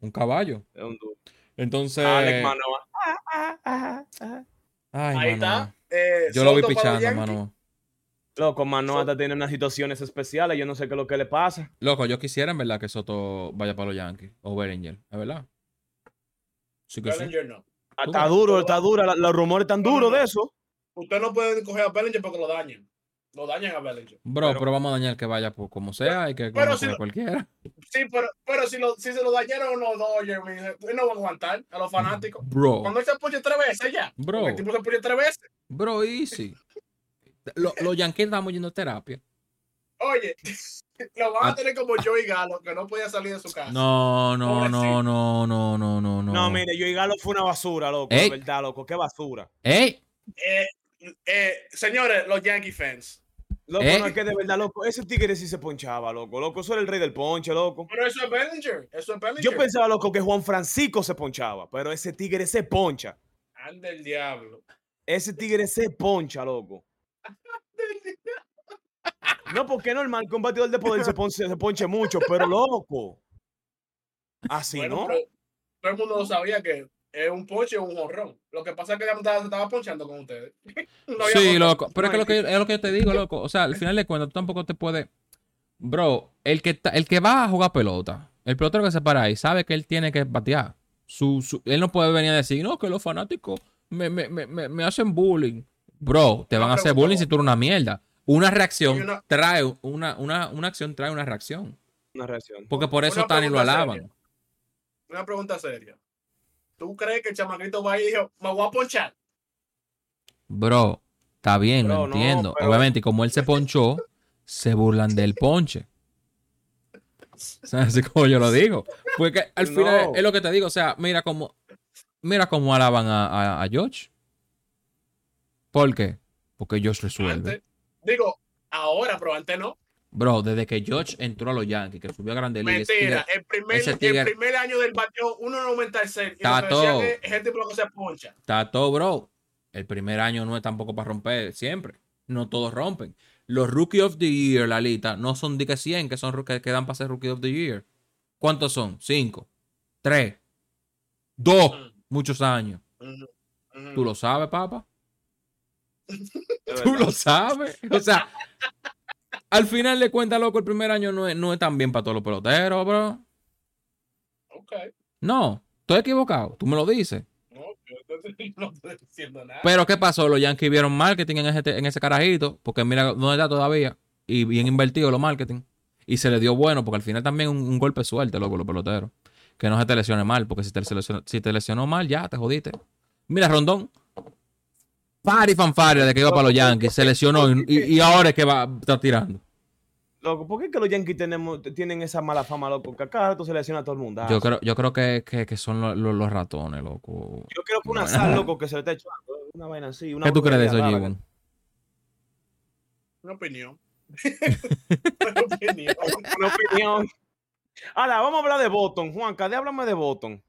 Un caballo. es un duro. Entonces. Alex Manoa. Ay, Ahí está. Eh, Yo lo vi pichando, Yankees. mano. Loco, Manoa está teniendo unas situaciones especiales. Yo no sé qué es lo que le pasa. Loco, yo quisiera en verdad que Soto vaya para los Yankees o Bellinger, ¿es verdad? Sí que sí. No. Ah, Está duro, está dura. Los rumores están duros de eso. Usted no puede coger a Bellinger porque lo dañan. Lo dañan a Bellinger. Bro, Pero- pero, vamos a dañar que vaya por como sea y que pero si lo- cualquiera. Sí, pero, pero si, lo, si se lo dañaron los Dodgers, no va a aguantar a los fanáticos. Bro, Cuando él se ponche tres veces ya. Bro. El tipo se ponche tres veces. bro, easy. Lo- los Yankees estamos yendo a terapia. Oye, lo van a Ah. tener como Joey Galo, que no podía salir de su casa. No, no, no, no, no, no, no, no. No, mire, yo y Galo fue una basura, loco. Ey. De verdad, loco. Qué basura. ¡Ey! Eh, eh, señores, los Yankee fans. Loco, Ey. no es que de verdad, loco. Ese tigre sí se ponchaba, loco. Loco, eso era el rey del ponche, loco. Pero eso es Bellinger. Eso es Bellinger. Yo pensaba, loco, que Juan Francisco se ponchaba, pero ese tigre se poncha. Anda el diablo. Ese tigre se poncha, loco. No, porque es normal que un batidor de poder se ponche, se ponche mucho, pero loco. Así, Bueno, ¿no? pero todo el mundo lo sabía que es un ponche o un jorrón. Lo que pasa es que ya estaba, se estaba ponchando con ustedes. No Sí, loco. Pero es que, lo que es lo que yo te digo, loco. O sea, al final de cuentas, tú tampoco te puedes. Bro, el que, ta- el que va a jugar pelota, el pelotero que se para ahí, sabe que él tiene que batear. Su, su- él no puede venir a decir, no, que los fanáticos me, me, me, me, me hacen bullying. Bro, te van a hacer bullying si tú eres una mierda. Una reacción una- trae una, una, una acción trae una reacción. Una reacción. Porque por eso están y lo alaban. seria. Una pregunta seria. ¿Tú crees que el chamaquito va ahí y dijo, me voy a ponchar? Bro, está bien, lo no, entiendo. pero- Obviamente, y como él se ponchó, se burlan del ponche. O sea, Así como yo lo digo. Porque al No. final es lo que te digo. O sea, mira cómo, mira cómo alaban a, a, a George. ¿Por qué? Porque George resuelve. Antes, digo, ahora, pero antes no. Bro, desde que George entró a los Yankees, que subió a Grandes Ligas. Mentira. El primer, el año del bateo 1.96. Y Está lo que es el tipo que se poncha. Bro. El primer año no es tampoco para romper siempre. No todos rompen. Los Rookie of the Year, Lalita, no son de que 100 que son que quedan para ser Rookie of the Year. ¿Cuántos son? ¿Cinco? ¿Tres? ¿Dos? Mm. Muchos años. Ujú, ujú. ¿Tú lo sabes, papá? ¿Tú lo sabes? O sea, al final de cuentas, loco, el primer año no es, no es tan bien para todos los peloteros, bro. Ok. No, estoy equivocado. Tú me lo dices. No, yo no estoy diciendo nada. Pero ¿qué pasó? Los Yankees vieron marketing en ese, en ese carajito, porque mira dónde está todavía, y bien invertido los marketing. Y se le dio bueno, porque al final también un, un golpe suerte, loco, los peloteros. Que no se te lesione mal, porque si te, lesionó, si te lesionó mal, ya te jodiste. Mira, Rondón. Pari fanfaria de que iba para los Yankees, se lesionó y, y- y ahora es que va está tirando. Loco, ¿por qué que los Yankees tenemos, tienen esa mala fama, loco? Que a cada rato se lesiona a todo el mundo. Yo creo, yo creo que, que, que son los, ratones, loco. Yo creo que una Bueno. sal, loco, que se le está echando. Una vaina así. Una ¿Qué tú crees de eso. Gibbon? Una opinión. Una opinión. Una opinión. Ahora, vamos a hablar de Boston. Juanca, de háblame de Boston.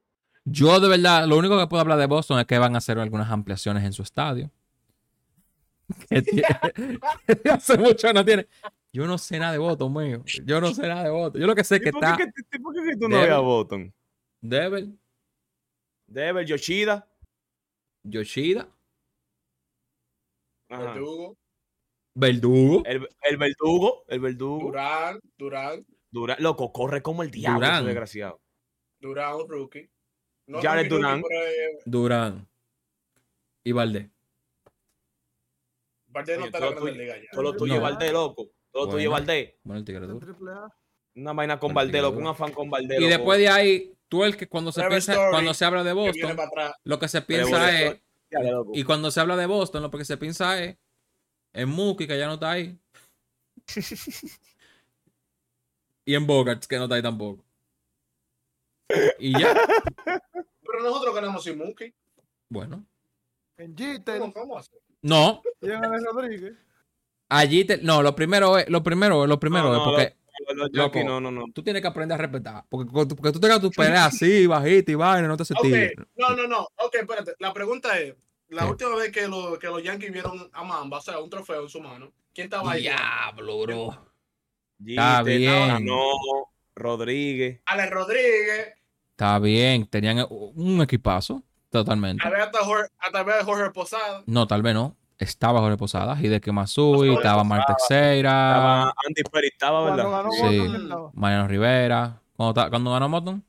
Yo de verdad, lo único que puedo hablar de Boston es que van a hacer algunas ampliaciones en su estadio. Que tiene- hace mucho no tiene. Yo no sé nada de Boston, mío. Yo no sé nada de Boston. Yo lo que sé es que ¿Y por qué está que- por qué que tú no a Boston? Devil, Dever, Yoshida. Yoshida, Ajá. Verdugo, Verdugo, El, el verdugo. El verdugo. Durán, Durán, Durán. Loco, corre como el diablo, Durán. ese desgraciado. Durán, un rookie. No Jared rookie, Durán. rookie, eh, Durán y Valdés. Valdés no Oye, está en la Grande Liga ya. Todo lo tuyo No. Valdés, loco. Todo tuyo. Valdés. Bueno, el. Una vaina con Valdés, loco. Un afán con Valdés. Y después de ahí, tú el que cuando se piensa, Story, cuando se habla de Boston, lo que se piensa es, Dale, y cuando se habla de Boston, lo que se piensa es en Mookie, que ya no está ahí. y en Bogarts, que no está ahí tampoco. Y ya, Pero nosotros ganamos sin Mookie. bueno. En Jeter ¿Cómo, cómo hacer? No, y en Rodríguez. Allí te, no, lo primero es, lo primero es, lo primero No, es porque loco. No, no, no. tú tienes que aprender a respetar. Porque, porque tú tengas tus peleas así, bajita y vaina, no te hace Ok, tigre. no, no, no. Ok, espérate. La pregunta es: la ¿Qué? última vez que, lo- que los Yankees vieron a Mamba, o sea, un trofeo en su mano, ¿quién estaba ahí? Diablo, bro. Jeter, bien. No, Rodríguez. Alex Rodríguez. Está bien, tenían un equipazo. Totalmente. Tal vez hasta Jorge, hasta ver a Jorge Posada. No, tal vez no. Estaba Jorge Posada, Hideki Matsui, Jorge estaba Mark Teixeira, Estaba Andy Perry, estaba, ¿verdad? ganó Sí. Boston. Mariano Rivera. Cuando, ta- cuando ganó Boston,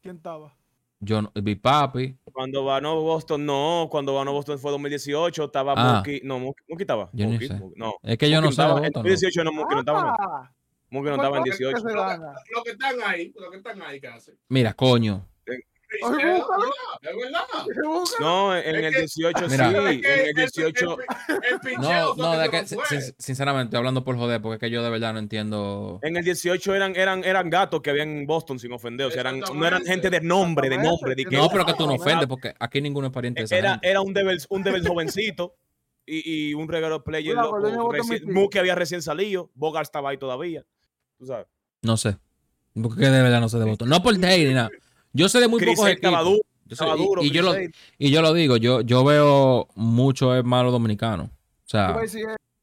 ¿Quién estaba? yo no- Big Papi. Cuando ganó Boston, no. Cuando ganó Boston fue 2018. Estaba Ah. Mookie. No, Mookie, Mookie estaba. Yo Mookie, sé. Mookie, no. Es que yo no estaba- En Boston. ¿no? 2018 no, Mookie no estaba. no. Ah, Mookie no estaba en ¿cuál- 18. cuál- se gana? Los que están ahí, los que están ahí casi. Mira, coño. Es Ay, verdad, búscalo. es verdad. No, en Es el que- 18 Mira. sí. Que En el el- 18. el- el picheo No, no, que de se que, sin- sinceramente, estoy hablando por joder, porque es que yo de verdad no entiendo. En el 18 eran, eran, eran gatos que habían en Boston sin ofender. O sea, eran, no eran gente de nombre, de nombre. De que, No, pero que tú no ofendes, porque aquí ninguno es pariente de esa era, gente. era un Devils, un Devils jovencito y, y un regalo player Mira, loco. Reci- Mookie había recién salido. Bogart estaba ahí todavía. Tú sabes. No sé. Porque de verdad no sé de Boston. No por Tay ni nada. Yo sé de muy Chris pocos equipos. duro. Yo sé- Estaba y- duro. y, yo lo, y yo lo digo, yo, yo veo mucho es malo dominicano. O sea,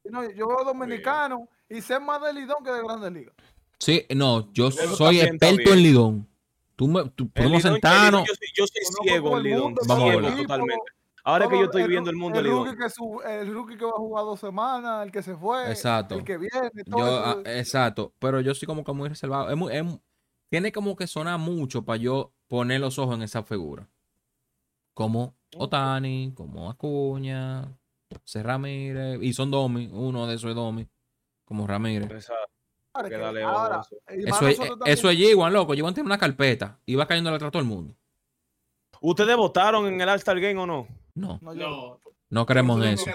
no, yo veo dominicano y sé más de Lidón que de Grandes Ligas. sí, no, yo Eso soy experto en. Lidón. Tú me, tú, podemos Lidón- sentarnos. Lidón, Yo, soy- yo soy Conozco ciego en Lidón. mundo, Vamos a verlo. totalmente. Ahora que yo estoy el- viendo el mundo el rookie Lidón. que su- el rookie que va a jugar dos semanas, el que se fue, Exacto. el que viene, todo Yo, eso. ah, exacto, pero yo soy como que muy reservado. Es muy- es tiene como que sonar mucho para yo poner los ojos en esa figura. Como Otani, como Acuña, C. Ramírez, y son Domi, uno de esos es Domi, como Ramírez. Ahora, dale ahora, Eso es, eso es loco. Jiwan tiene una carpeta y va cayendo atrás a todo el mundo. ¿Ustedes votaron en el All-Star Game o no? No, No, yo, No, no en eso.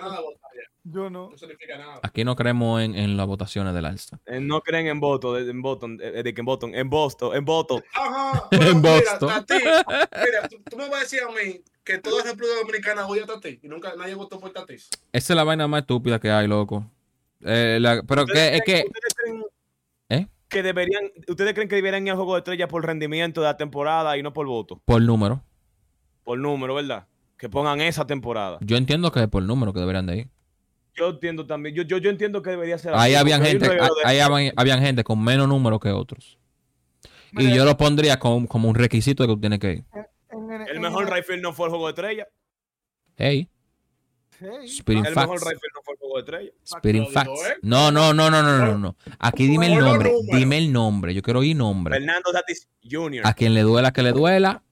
Yo no. No significa nada. Aquí no creemos en, en las votaciones del Alsta. Eh, no creen en voto, de, en Boston, eh, de que en Boston, en Boston, en voto. Ajá. En bueno, mira, Boston. Tati, mira, tú, tú me vas a decir a mí que toda República Dominicana odia a Tati y nunca nadie votó por Tatis. Esa es la vaina más estúpida que hay, loco. Eh, la- pero que, es que... ¿Ustedes creen ¿Eh? que deberían, ¿Ustedes creen que deberían ir al juego de estrella por rendimiento de la temporada y no por voto? Por número. Por número, ¿verdad? Que pongan esa temporada. Yo entiendo que es por número que deberían de ir. Yo entiendo también, yo, yo, yo entiendo que debería ser Ahí así, habían hay gente, de- ahí habían, habían gente con menos número que otros. Y yo lo pondría como, como un requisito de que tú tienes que ir. en- en- El mejor rifle no fue el juego de estrella. Hey, Spirit El mejor rifle no fue el juego de estrella. Spirit Facts. No, no, no, no, no, no, no. Aquí dime el nombre. Dime el nombre. Yo quiero oír nombre. Fernando Tatis Jr. A quien le duela que le duela,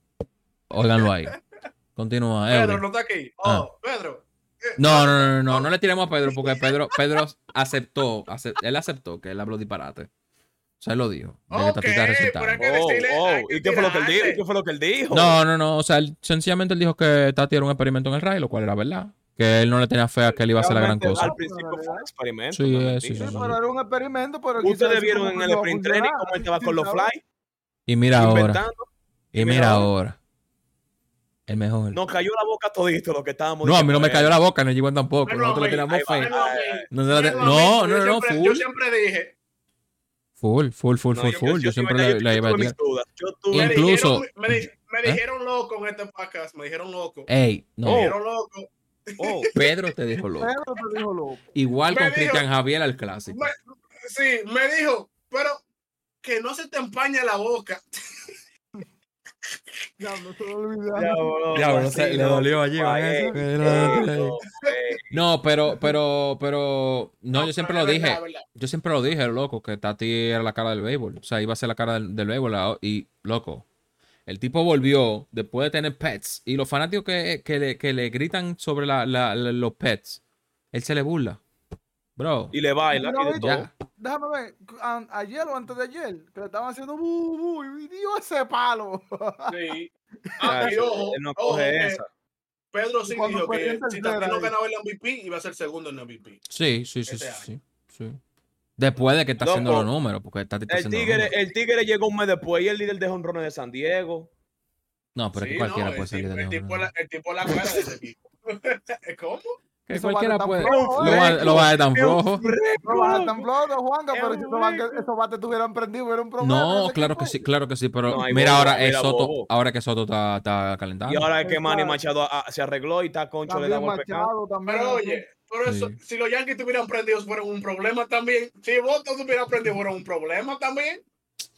óiganlo ahí. Continúa, Pedro no está aquí. Oh, Ah. Pedro. No, no, no, no, no, no le tiremos a Pedro porque Pedro, Pedro aceptó, acep- él aceptó que él habló disparate. O sea, él lo dijo. Oh, decirle, oh, ¿Y qué fue lo que él dijo? tirarse. ¿Y qué fue lo que él dijo? No, no, no. O sea, él- sencillamente él dijo que Tati era un experimento en el Ray, lo cual era verdad. Que él no le tenía fe a que él iba a hacer la gran cosa. Al principio fue un experimento. Sí, sí, Sí, sí, pero era un experimento, pero Ustedes vieron en el sprint training cómo él estaba con los fly, Y mira ahora. Y mira ahora. El mejor. Nos cayó la boca todito lo que estábamos No, a mí no me cayó la boca, ni Jiwan tampoco. Nosotros le tiramos fe. No, la no, no, no, siempre- full. Yo siempre dije. Full, full, full, No, full, full. Yo siempre yo iba a tirar. Me Incluso- dijeron, me, di- me ¿Eh? dijeron loco en este podcast. Me dijeron loco. Ey, Me no. dijeron loco. Oh, Pedro te dijo loco. Pedro te dijo loco. Igual Me con Cristian Javier al clásico. Me- sí, me dijo, pero que no se te empañe la boca. Se se- le dolió allí, no, pero, pero, pero, no, yo siempre lo dije, yo siempre lo dije, loco, que Tati era la cara del béisbol, o sea, iba a ser la cara del, del béisbol, ah, y, loco, el tipo volvió después de tener pets, y los fanáticos que, que, le, que le gritan sobre la, la- la- los pets, él se le burla, bro, Y le baila y de todo. Déjame ver, a- ayer o antes de ayer, que le estaban haciendo bu, bu, y dio ese palo. Sí. Ah, y ojo, él no ojo, coge que esa. Pedro sí dijo que si tercera Tati no ahí. ganaba el MVP, iba a ser segundo en el MVP. sí, sí, sí, sí, sí, sí. después de que está haciendo los números, porque está El haciendo los tigre, números. el tigre llegó un mes después y el líder de jonrones de San Diego. no, pero es que cualquiera no, puede tipo, de el, tipo, el tipo la cara de ese equipo. ¿Cómo? Que Eso cualquiera puede, lo eh. va, lo va a dar tan flojo. No vas a tan flojo, Juanca, pero si esos bates, hueco. esos bates tuvieran prendido, hubiera un problema. No, claro que sí, claro que sí, pero No, mira ahora es mira, Soto, bobo. ahora que Soto está, está calentando. Y ahora es que Manny. Machado ah, se arregló y está concho le da También golpe. También. Pero oye, pero eso, Sí. si los Yankees tuvieran prendido, fueran un problema también. Si Boston hubiera prendido, fuera un problema también.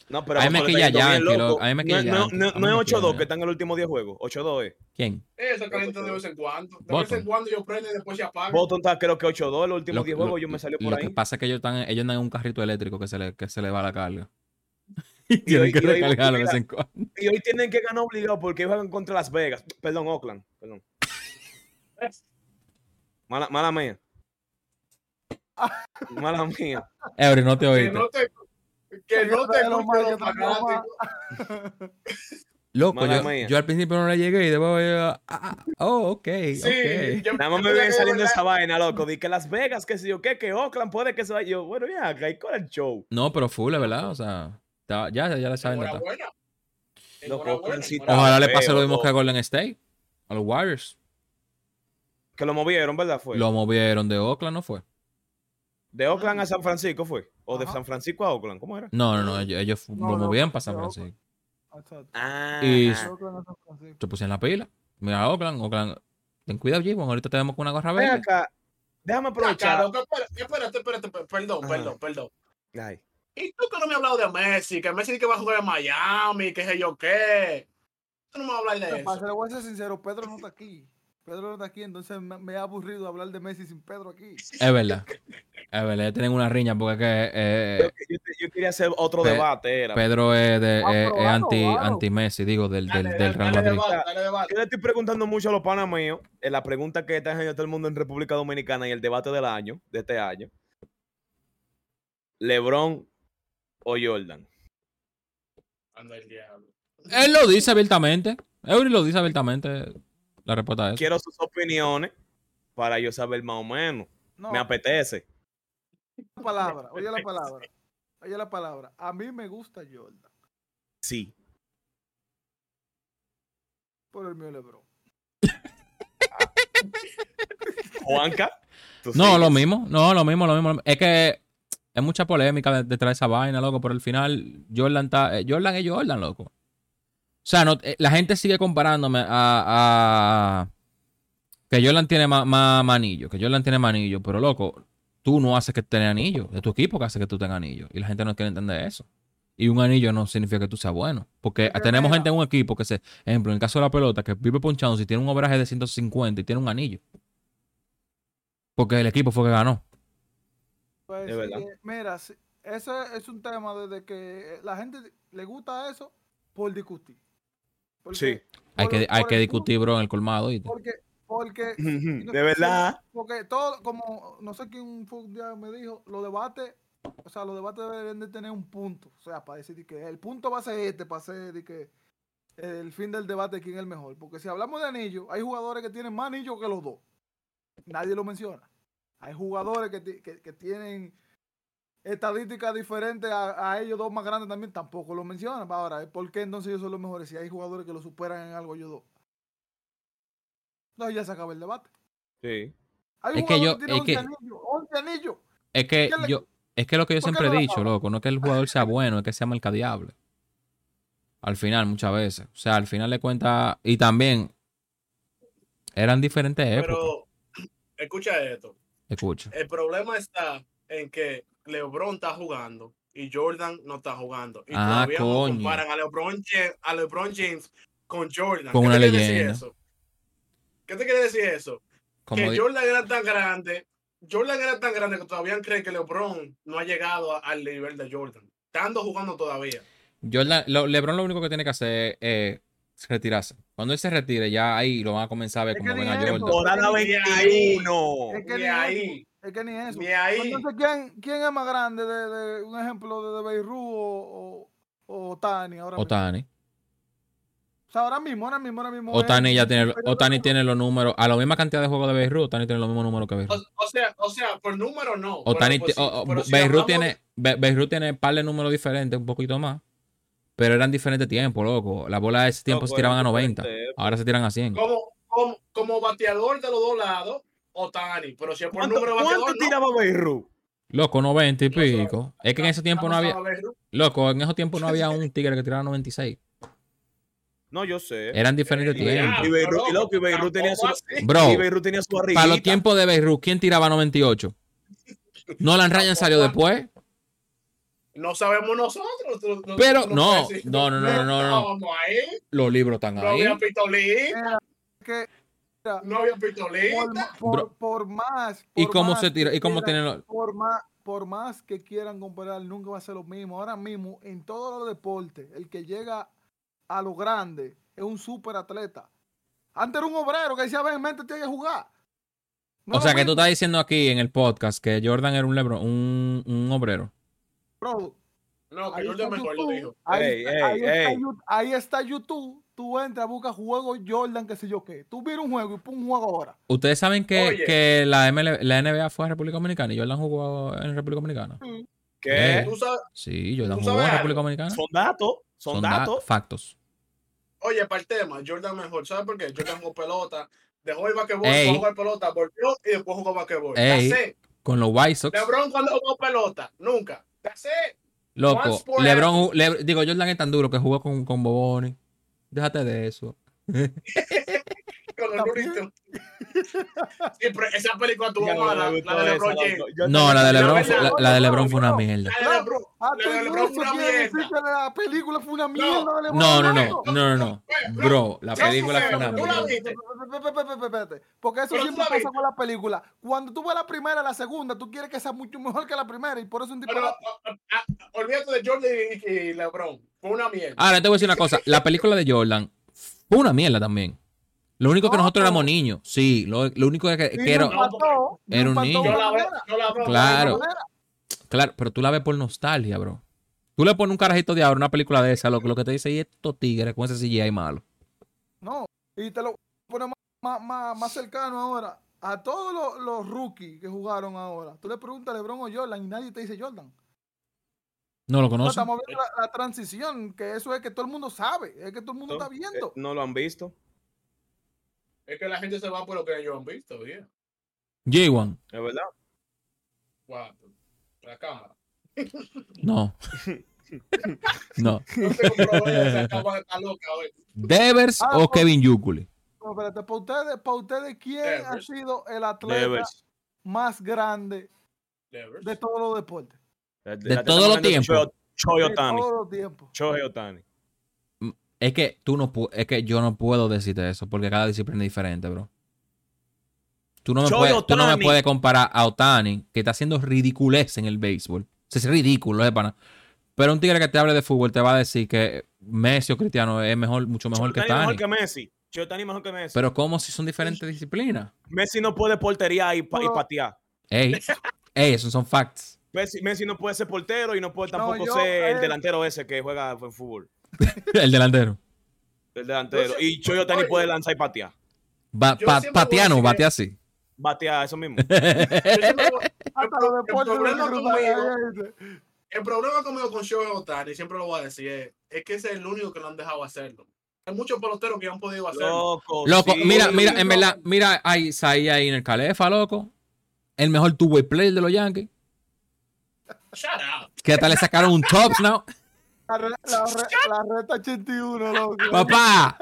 No, pero A mí me quilla está Yankee. A mí me No- quilla no-. No, no es me 8-2 quilla que están en el último 10 juegos. 8-2 es. ¿Quién? Eso calienta de vez en cuando. De vez en cuando yo prendo y después se apaga. Boston está creo que 8-2 en los últimos Lo, 10 lo- juegos. Yo me salió por lo ahí. que pasa es que ellos, están, ellos andan en un carrito eléctrico que se le, que se le va la carga. Y hoy- tienen que y recargarlo de vez en cuando. Y hoy tienen que ganar obligado porque juegan contra Las Vegas. Perdón, Oakland. Perdón. Mala, mala mía. Mala mía. Eury, no te Que oíste. no te, que no te escuchen los fanáticos. Loco, yo, yo al principio no le llegué y después yo, ah, ah, oh, ok, Sí, ok. yo- Nada más me viene que saliendo esa vaina, loco. Di que Las Vegas, que si yo qué, que Oakland puede que se vaya. Yo, bueno, ya, acá, ¿y cuál es el show? No, pero full, ¿verdad? O sea, está- ya, ya le saben. Loco, enhorabuena. Ojalá le pase lo mismo que a Golden State, a los Warriors. Que lo movieron, ¿verdad? Fue. Lo movieron de Oakland, ¿no fue? De Oakland a San Francisco fue. O de. San Francisco a Oakland, ¿cómo era? No, no, no, ellos, No, lo no, movían para San Francisco. Ah. Y- no San Francisco. Se pusieron la pila. Mira, Oakland, Oakland. Ten cuidado, Jimon. Ahorita te vemos con una gorra Ven verde. acá. Déjame aprovechar. espérate, espérate, perdón, Ajá. perdón, perdón. Ay. ¿Y tú que no me has hablado de Messi? Que Messi dice que va a jugar en Miami, que sé yo qué. Tú no me vas a hablar de Para eso. ser, voy a ser sincero, Pedro no está aquí. Pedro no está aquí, entonces me, me ha aburrido hablar de Messi sin Pedro aquí. Es verdad. Es verdad, ellos tienen una riña porque es que eh, Yo, yo- yo quería hacer otro Pe- debate. Era. Pedro es, de, Ah, es- pero es claro, anti, claro. anti Messi, digo, del, del, Dale, del dale, Real dale, Madrid. dale. Yo le estoy preguntando mucho a los panas míos, en la pregunta que está haciendo todo el mundo en República Dominicana y el debate del año, de este año. ¿Lebron o Jordan? Anda el diablo. Él lo dice abiertamente. Eury lo dice abiertamente. La respuesta es. Quiero sus opiniones para yo saber más o menos. No, Me apetece. la palabra, oye la palabra. Oye la palabra. A mí me gusta Jordan. Sí. Por el mío Lebron. Juanca. tú No, sigues. lo mismo. No, lo mismo, lo mismo. lo mismo. Es que es mucha polémica de- detrás de esa vaina, loco. Pero al final, Jordan está. eh, Jordan es Jordan, loco. O sea, no, eh, la gente sigue comparándome a. a- que Jordan tiene más, más, más anillo. Que Jordan tiene más anillo. Pero, loco, tú no haces que tengas anillo. Es tu equipo que hace que tú tengas anillo. Y la gente no quiere entender eso. Y un anillo no significa que tú seas bueno. Porque tenemos gente en un equipo que se. Ejemplo, en el caso de la pelota, que vive ponchando si tiene un obraje de 150 y tiene un anillo. Porque el equipo fue que ganó. Pues, Es verdad. eh, mira, ese es un tema desde que la gente le gusta eso por discutir. Porque Sí. Hay por- que, hay que discutir, bro, en el colmado. punto- Porque, porque, De verdad. porque todo, como no sé quién fue un día me dijo, los debates, o sea, los debates deben de tener un punto. O sea, para decir que el punto va a ser este, para ser de que el fin del debate quién es el mejor. Porque si hablamos de anillos, hay jugadores que tienen más anillos que los dos. Nadie lo menciona. Hay jugadores que, que- que tienen estadísticas diferentes a, a ellos dos más grandes también, tampoco lo mencionan. Ahora, ¿por qué entonces ellos son los mejores si hay jugadores que lo superan en algo ellos dos? No, ya se acaba el debate. Sí. Hay Es que yo- es que- 11 anillos, 11 anillos. Es que ¿Qué le- yo, es que lo que yo ¿Por qué siempre no he dicho, loco, no es que el jugador sea bueno, es que sea mercadeable. Al final, muchas veces. O sea, al final de cuentas, y también eran diferentes épocas. Pero, escucha esto. Escucha. El problema está en que LeBron está jugando y Jordan no está jugando. Y Ah, todavía no coño. comparan a LeBron, James, a LeBron James con Jordan. Con ¿Qué una te quiere decir leyenda. eso? ¿Qué te quiere decir eso? Como que Jordan era tan grande, Jordan era tan grande que todavía creen que LeBron no ha llegado a- al nivel de Jordan. Estando jugando todavía. Jordan- lo- LeBron lo único que tiene que hacer es retirarse. Cuando él se retire, ya ahí lo van a comenzar a ver Es como que ven a. Jordan. Temporada Ni ahí. 21. Es que Ni ni ahí. Es que ni eso. Ni ahí. Entonces, ¿quién, quién es más grande de, de un ejemplo de, de Beirut o, o, o Tani ahora mismo? Otani. O sea, ahora mismo, ahora mismo, ahora mismo. Otani es- ya tiene, Otani tiene los números, a la misma cantidad de juegos de Beirut, Otani tiene los mismos números que Beirut. o sea, o sea, por número no. Otani, pero, o- o- pero si Beirut hablamos- tiene, Be- Beirut tiene par de números diferentes, un poquito más. Pero eran diferentes tiempos, loco. La bola de ese tiempo se tiraban a eran 90. diferentes Ahora se tiran a 100. como, como, como bateador de los dos lados, Otani. Pero si es por ¿Cuánto, número de cuánto bateador, no. tiraba Beirut? Loco, 90 y No pico. Es que en ese tiempo no había. Loco, en esos tiempos no había un tigre que tirara 96. No, yo sé. Eran diferentes tiempos. Y Beirut, y pero loco, y Beirut tenía su. Bro, y Beirut tenía su arribita. para los tiempos de Beirut, ¿quién tiraba 98? Nolan Ryan salió después. No sabemos nosotros. Pero no, no, no, no, no, no, no. Los libros están no ahí. No había pistolita. por- más. ¿Y cómo más se tira? que ¿Y cómo quieran- tienen los.? por más, por más que quieran comparar, nunca va a ser lo mismo. Ahora mismo, en todos los deportes, el que llega a lo grande es un super atleta. Antes era un obrero que decía, ven, mente, tienes que jugar. No O sea, que tú estás diciendo aquí en el podcast que Jordan era un lebron, un, un obrero. bro. No, que Jordan mejor lo dijo. Está ahí está YouTube. Tú entras, buscas juego Jordan, qué sé yo qué. Tú miras un juego y pon un juego ahora. Ustedes saben que, que la, ML la NBA fue a República Dominicana y Jordan jugó en República Dominicana. ¿Qué? Eh. Tú sabes, Sí, Jordan ¿Tú jugó sabes en algo? República Dominicana. Son datos, son, da- datos. factos. oye, para el tema, Jordan mejor. ¿Sabes por qué? Jordan jugó pelota, dejó el basquetbol, jugó jugar pelota, volvió y después jugó basquetbol. Con los White Sox. LeBron cuando jugó pelota, nunca. Ya sé. Loco, LeBron, Le- digo, Jordan es tan duro que jugó con, con Boboni. Déjate de eso. Con También. Looney Tunes. Sí, pero esa película tuvo mala, la de LeBron. James. No, la de LeBron, la, no, la de no, LeBron fue una no. mierda. La de LeBron- Loco, hasta la de LeBron fue una mierda. la película fue una mierda. No, no, no, no, no, no. Bro, la película fue una mierda. Espérate, Porque eso siempre pasa con la película. Cuando tú ves la primera, la segunda, tú quieres que sea mucho mejor que la primera y por eso un tipo. Pero, ah, ah, olvídate de Jordan y LeBron. Fue una mierda. Ahora te voy a decir una cosa. La película de Jordan fue una mierda también. Lo único que No, nosotros éramos niños. Sí, lo, lo único que, Sí, era. era un niño. de yo una la veo, manera, yo la veo. Claro. Claro, pero tú la ves por nostalgia, bro. Tú le pones un carajito de ahora una película de esa, lo, lo que te dice y estos tigres con ese CGI malo. No, y te lo pone más, más, más, más cercano ahora. A todos los, los rookies que jugaron ahora, tú le preguntas a LeBron o Jordan y nadie te dice Jordan. No lo No, conoces. estamos viendo la, la transición, que eso es que todo el mundo sabe, es que todo el mundo está Eh, viendo. No lo han visto. Es que la gente se va por lo que ellos han visto, yeah. J1. Es verdad. Wow. La cámara. No. no. Devers Ah, o Kevin Yukuli. No, espérate, para ustedes, para ustedes, ¿quién ha sido el atleta Devers. más grande Devers. de todos los deportes? De, De de todos los tiempos. Shohei Ohtani. Es que tú no es que yo no puedo decirte eso porque cada disciplina es diferente, bro. Tú no me, puedes, tú no me puedes comparar a Otani, que está haciendo ridiculez en el béisbol. O sea, es ridículo, es pana. Pero un tigre que te hable de fútbol te va a decir que Messi o Cristiano es mejor, mucho mejor que Otani. mejor que Messi. Shohei Ohtani mejor que Messi. Pero ¿cómo si son diferentes disciplinas? Messi no puede portería y, pa- y patear. Ey, ey, esos son facts. Messi, Messi no puede ser portero y no puede No, tampoco yo, ser el eh, delantero ese que juega en fútbol. El delantero. El delantero. Y Ohtani oye. puede lanzar y patear. Yo pa- siempre voy a Patiano, decir bate así. Batear, eso mismo. Hasta el, problema conmigo, con Shohei Ohtani, siempre lo voy a decir, es, es que ese es el único que lo han dejado hacerlo. Hay muchos peloteros que han podido hacerlo. Loco. Loco, sí. mira, mira, en verdad, mira ahí, ahí, ahí en el Calefa, loco. El mejor two-way player de los Yankees. Shut up. Que hasta le sacaron un tops now. La, re- la re- la reta 81, loco. Papá,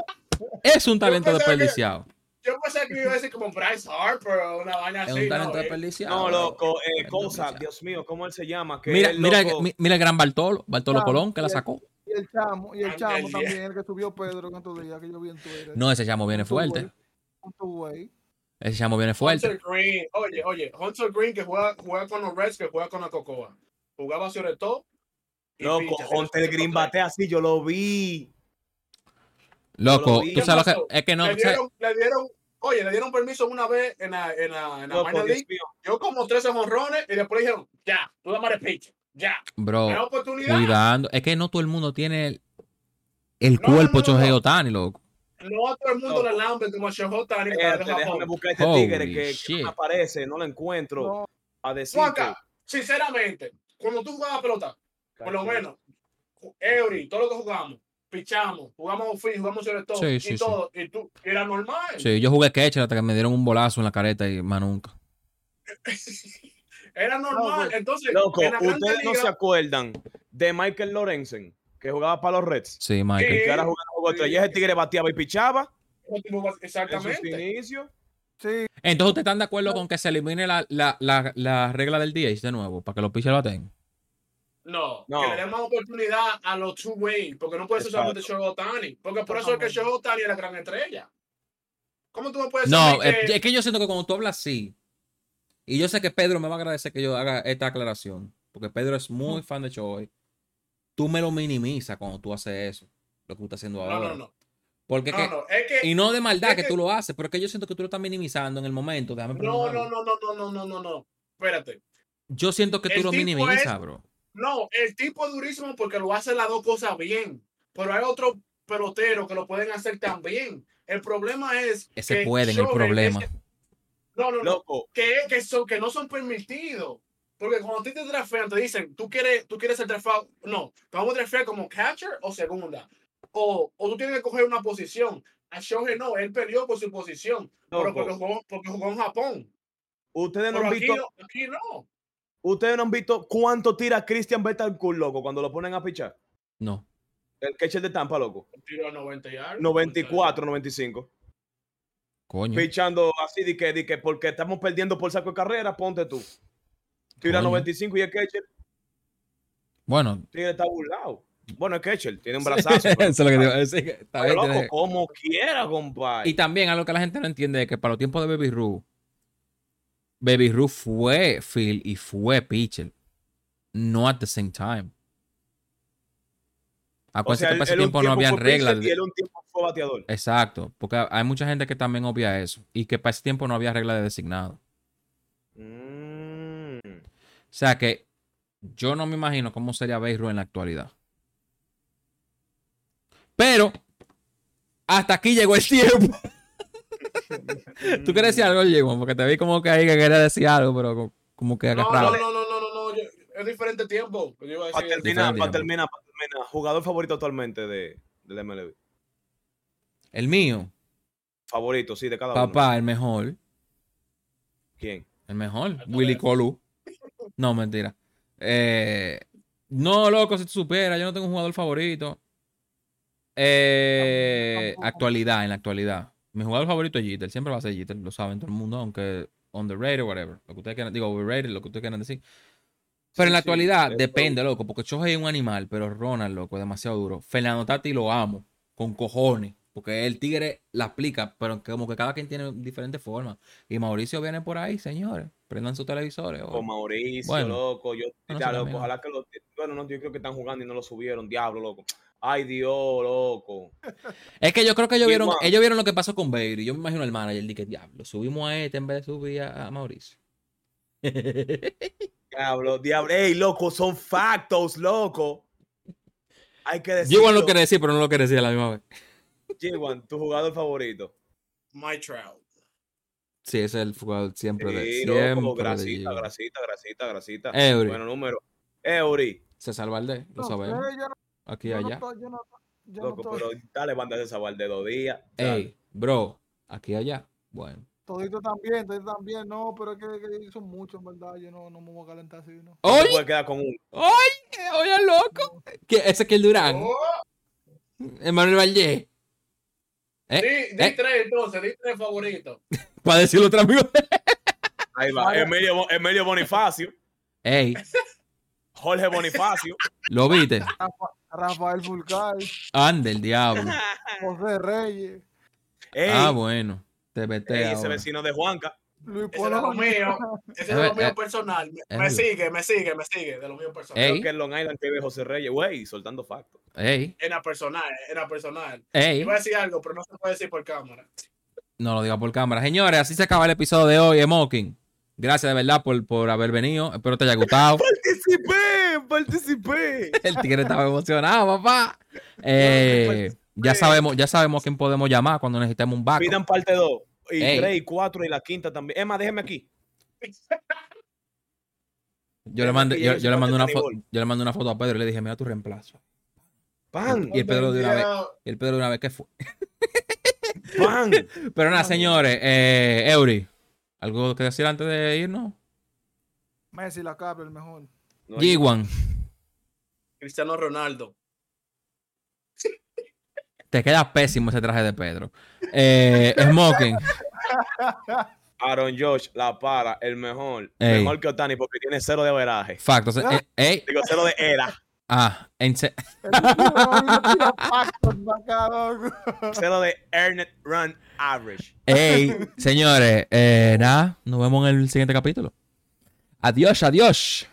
es un talento desperdiciado. Yo pensé que iba a decir como Bryce Harper o una vaina Es así. un talento ¿no? Eh, desperdiciado. No, loco, eh, Es cosa. Dios mío, ¿cómo él se llama? Que Mira, el mira, mira el gran Bartolo, Bartolo Chamo, Colón, que la sacó. Y el chamo, y el chamo también, el que subió Pedro en estos días, que yo vi en Twitter. No, ese chamo viene fuerte. Ese chamo viene fuerte. Hunter Green, oye, oye, Hunter Green que juega, juega con los Reds, que juega con la Cocoa. Jugaba sobre todo. Loco, Hunter Green batea así, yo lo vi. Loco, lo vi. tú sabes lo ¿Qué que es que no. le, dieron, le dieron, oye, le dieron permiso una vez en la, en la, en la Loco, minor Dios league. mío. Yo como 13 honrones y después dijeron, ya, tú dame el pitch, ya. Bro, oportunidad. cuidando. Es que no todo el mundo tiene el, el No, no, cuerpo no, no. Otani, loco. No a todo el mundo le lambe como Shohei dejar déjame buscar este Holy tigre que, que no me aparece, no lo encuentro. No, A decir Juanca, sinceramente, cuando tú jugabas pelota, por lo menos, Eury, todo lo que jugamos, pichamos, jugamos free, jugamos sobre todo, Sí, y sí, sí. todo, y tú, y era normal. Sí, yo jugué catcher hasta que me dieron un bolazo en la careta y más nunca. Era normal. Loco. Entonces, Loco, en ustedes no se acuerdan de Michael Lorenzen, que jugaba para los Reds. Sí, Michael. Que ahora jugaba de estrellas, ese tigre bateaba y pichaba en Exactamente. inicios. sí, Entonces, ¿ustedes están de acuerdo con que se elimine la, la, la, la regla del DH de nuevo para que los pitchers baten? No, No. que le den más oportunidad a los two way, porque no puede ser solamente Shohei Otani, porque por eso es que Shohei Otani es la gran estrella. ¿Cómo tú me puedes No, decir es, que- es que yo siento que cuando tú hablas así, y yo sé que Pedro me va a agradecer que yo haga esta aclaración, porque Pedro es muy fan de Choi, tú me lo minimizas cuando tú haces eso, lo que tú estás haciendo ahora. no, no. Porque No, que- no, es que y no de maldad es que, que- tú lo haces, pero es que yo siento que tú lo estás minimizando en el momento. Déjame no, no, no, no, no, no, no, no, no. Espérate. Yo siento que tú El lo tipo minimizas, es- bro. No, el tipo es durísimo porque lo hace las dos cosas bien. Pero hay otros peloteros que lo pueden hacer también. El problema es. Ese que pueden, el problema. No, no, no. Loco, que, que, son, que no son permitidos. Porque cuando a ti te draftean, te dicen, tú quieres, tú quieres ser drafteado. No, te vamos a draftear como catcher o segunda. O, o tú tienes que coger una posición. A Shohei no, él perdió por su posición. Pero Loco. porque jugó, porque jugó en Japón. ustedes no Pero han aquí visto, no, aquí no. Ustedes no han visto cuánto tira Christian Betancourt, loco, cuando lo ponen a pichar. No. El catcher de Tampa, loco. Tiró a 90 y algo. 94, 95. Coño. Pichando así de que, de que porque estamos perdiendo por saco de carrera, ponte tú. Tira Coño. 95 y el catcher, Bueno, tigre está burlado. Bueno, el catcher tiene un brazazo. pero- eso es lo que digo. es que está pero, bien, loco, tiene- como quiera, compadre. Y también algo que la gente no entiende es que para los tiempos de Baby Ruth, Baby Ruth fue Phil y fue pitcher. No at the same time. o Acuérdense sea, que para ese tiempo no habían reglas. Y él un tiempo fue bateador. Exacto, porque hay mucha gente que también obvia eso. Y que para ese tiempo no había regla de designado. Mm. O sea que yo no me imagino cómo sería Baby Ruth en la actualidad. Pero hasta aquí llegó el tiempo. ¿Tú quieres decir algo, Diego? Porque te vi como que ahí que quería decir algo, pero co- como que No, agarrado. no, no, no, no, no, no, es diferente tiempo. Para terminar, para terminar, para terminar. Jugador favorito actualmente de, del MLB. El mío, Favorito, sí, de cada uno. papá, el mejor. ¿Quién? El mejor. Alto Willy F. Colú. No, mentira. Eh, no, loco, si tú supieras, yo no tengo un jugador favorito. Eh, actualidad, en la actualidad. Mi jugador favorito es Jeter. Siempre va a ser Jeter, lo saben todo el mundo, aunque underrated, whatever. Lo que ustedes quieran, digo, overrated, lo que ustedes quieran decir. Pero en la Sí, sí, actualidad depende, loco, porque Shohei es un animal, pero Ronald, loco, es demasiado duro. Fernando Tati lo amo, con cojones, porque el tigre la aplica, pero como que cada quien tiene diferentes formas. Y Mauricio viene por ahí, señores. Prendan sus televisores. Con o- Mauricio, Bueno. loco. Yo, Bueno, ya, sí, loco, también. ojalá que lo. Bueno, no, yo creo que están jugando y no lo subieron. Diablo, loco. Ay, Dios, loco. Es que yo creo que ellos vieron, ellos vieron lo que pasó con Bailey. Yo me imagino al manager, dije, diablo, subimos a este en vez de subir a, a Mauricio. Diablo, diablo. Ey, loco, son factos, loco. Hay que decir. igual lo quería decir, pero no lo quería decir a la misma vez. Jiwan, tu jugador favorito. My Trout. Sí, ese es el jugador siempre de Sí, siempre de grasita, G1. grasita, grasita, grasita. Eury. Bueno, número. Eury. César Valdés, lo No sabemos. yo no- Aquí y yo no allá. estoy- yo no- yo no Loco, estoy- pero dale banda de esa de dos días. dale. Ey, bro, aquí allá. Bueno. Todito también, todito también, no, pero es que, que son muchos, en verdad, yo no, no me voy a calentar así, ¿no? No ¡Oye! puedes quedar con uno. ¡Oye! ¡Oye, loco! ¿Qué? Ese que el Durán. Oh, Emanuel Valle. di, Eh, di eh. tres entonces, di tres favoritos. Para decirlo otro amigo. Ahí va. Emilio, Emilio Bonifacio. Ey, Jorge Bonifacio. ¿lo viste? Rafa- Rafael Fulcar, Ande el diablo. José Reyes, Ey, Ah, bueno. Te vete ey, ese vecino de Juanca. Luis Ese es de lo mío. Ese es de lo mío eh, personal. Me, es me verdad. sigue, me sigue, me sigue. De lo mío personal. Ey. Creo que es Long Island que ve José Reyes. Güey, soltando factos. Ey, En la personal, en la personal. ey. Iba a decir algo, pero no se puede decir por cámara. No lo diga por cámara. Señores, así se acaba el episodio de hoy, Emoking. Gracias de verdad por, por haber venido. Espero te haya gustado. Participé, participé. El tigre estaba emocionado, papá. Eh, ya sabemos, ya sabemos quién podemos llamar cuando necesitemos un backup. Pidan parte 2. Y Ey. 3 y 4 y la quinta también. Emma, déjeme aquí. Yo le mandé, yo, que yo le mandé una foto, yo le mandé una foto a Pedro y le dije, mira tu reemplazo. Pan, Y el Pedro de una vez, y el Pedro de una vez, ¿qué fue? pan. Pero nada, señores, eh, Eury, ¿algo que decir antes de irnos? Messi, la cabra, el mejor. No, G1, Cristiano Ronaldo. te queda pésimo ese traje de Pedro. Eh, Smoking, Aaron Josh la para el mejor. Ey. Mejor que Otani porque tiene cero de veraje. Facto. eh, ey, Digo, cero de era. Ah, en se-. Cero de earned run average. ey, señores, eh, nada, nos vemos en el siguiente capítulo. Adiós, adiós.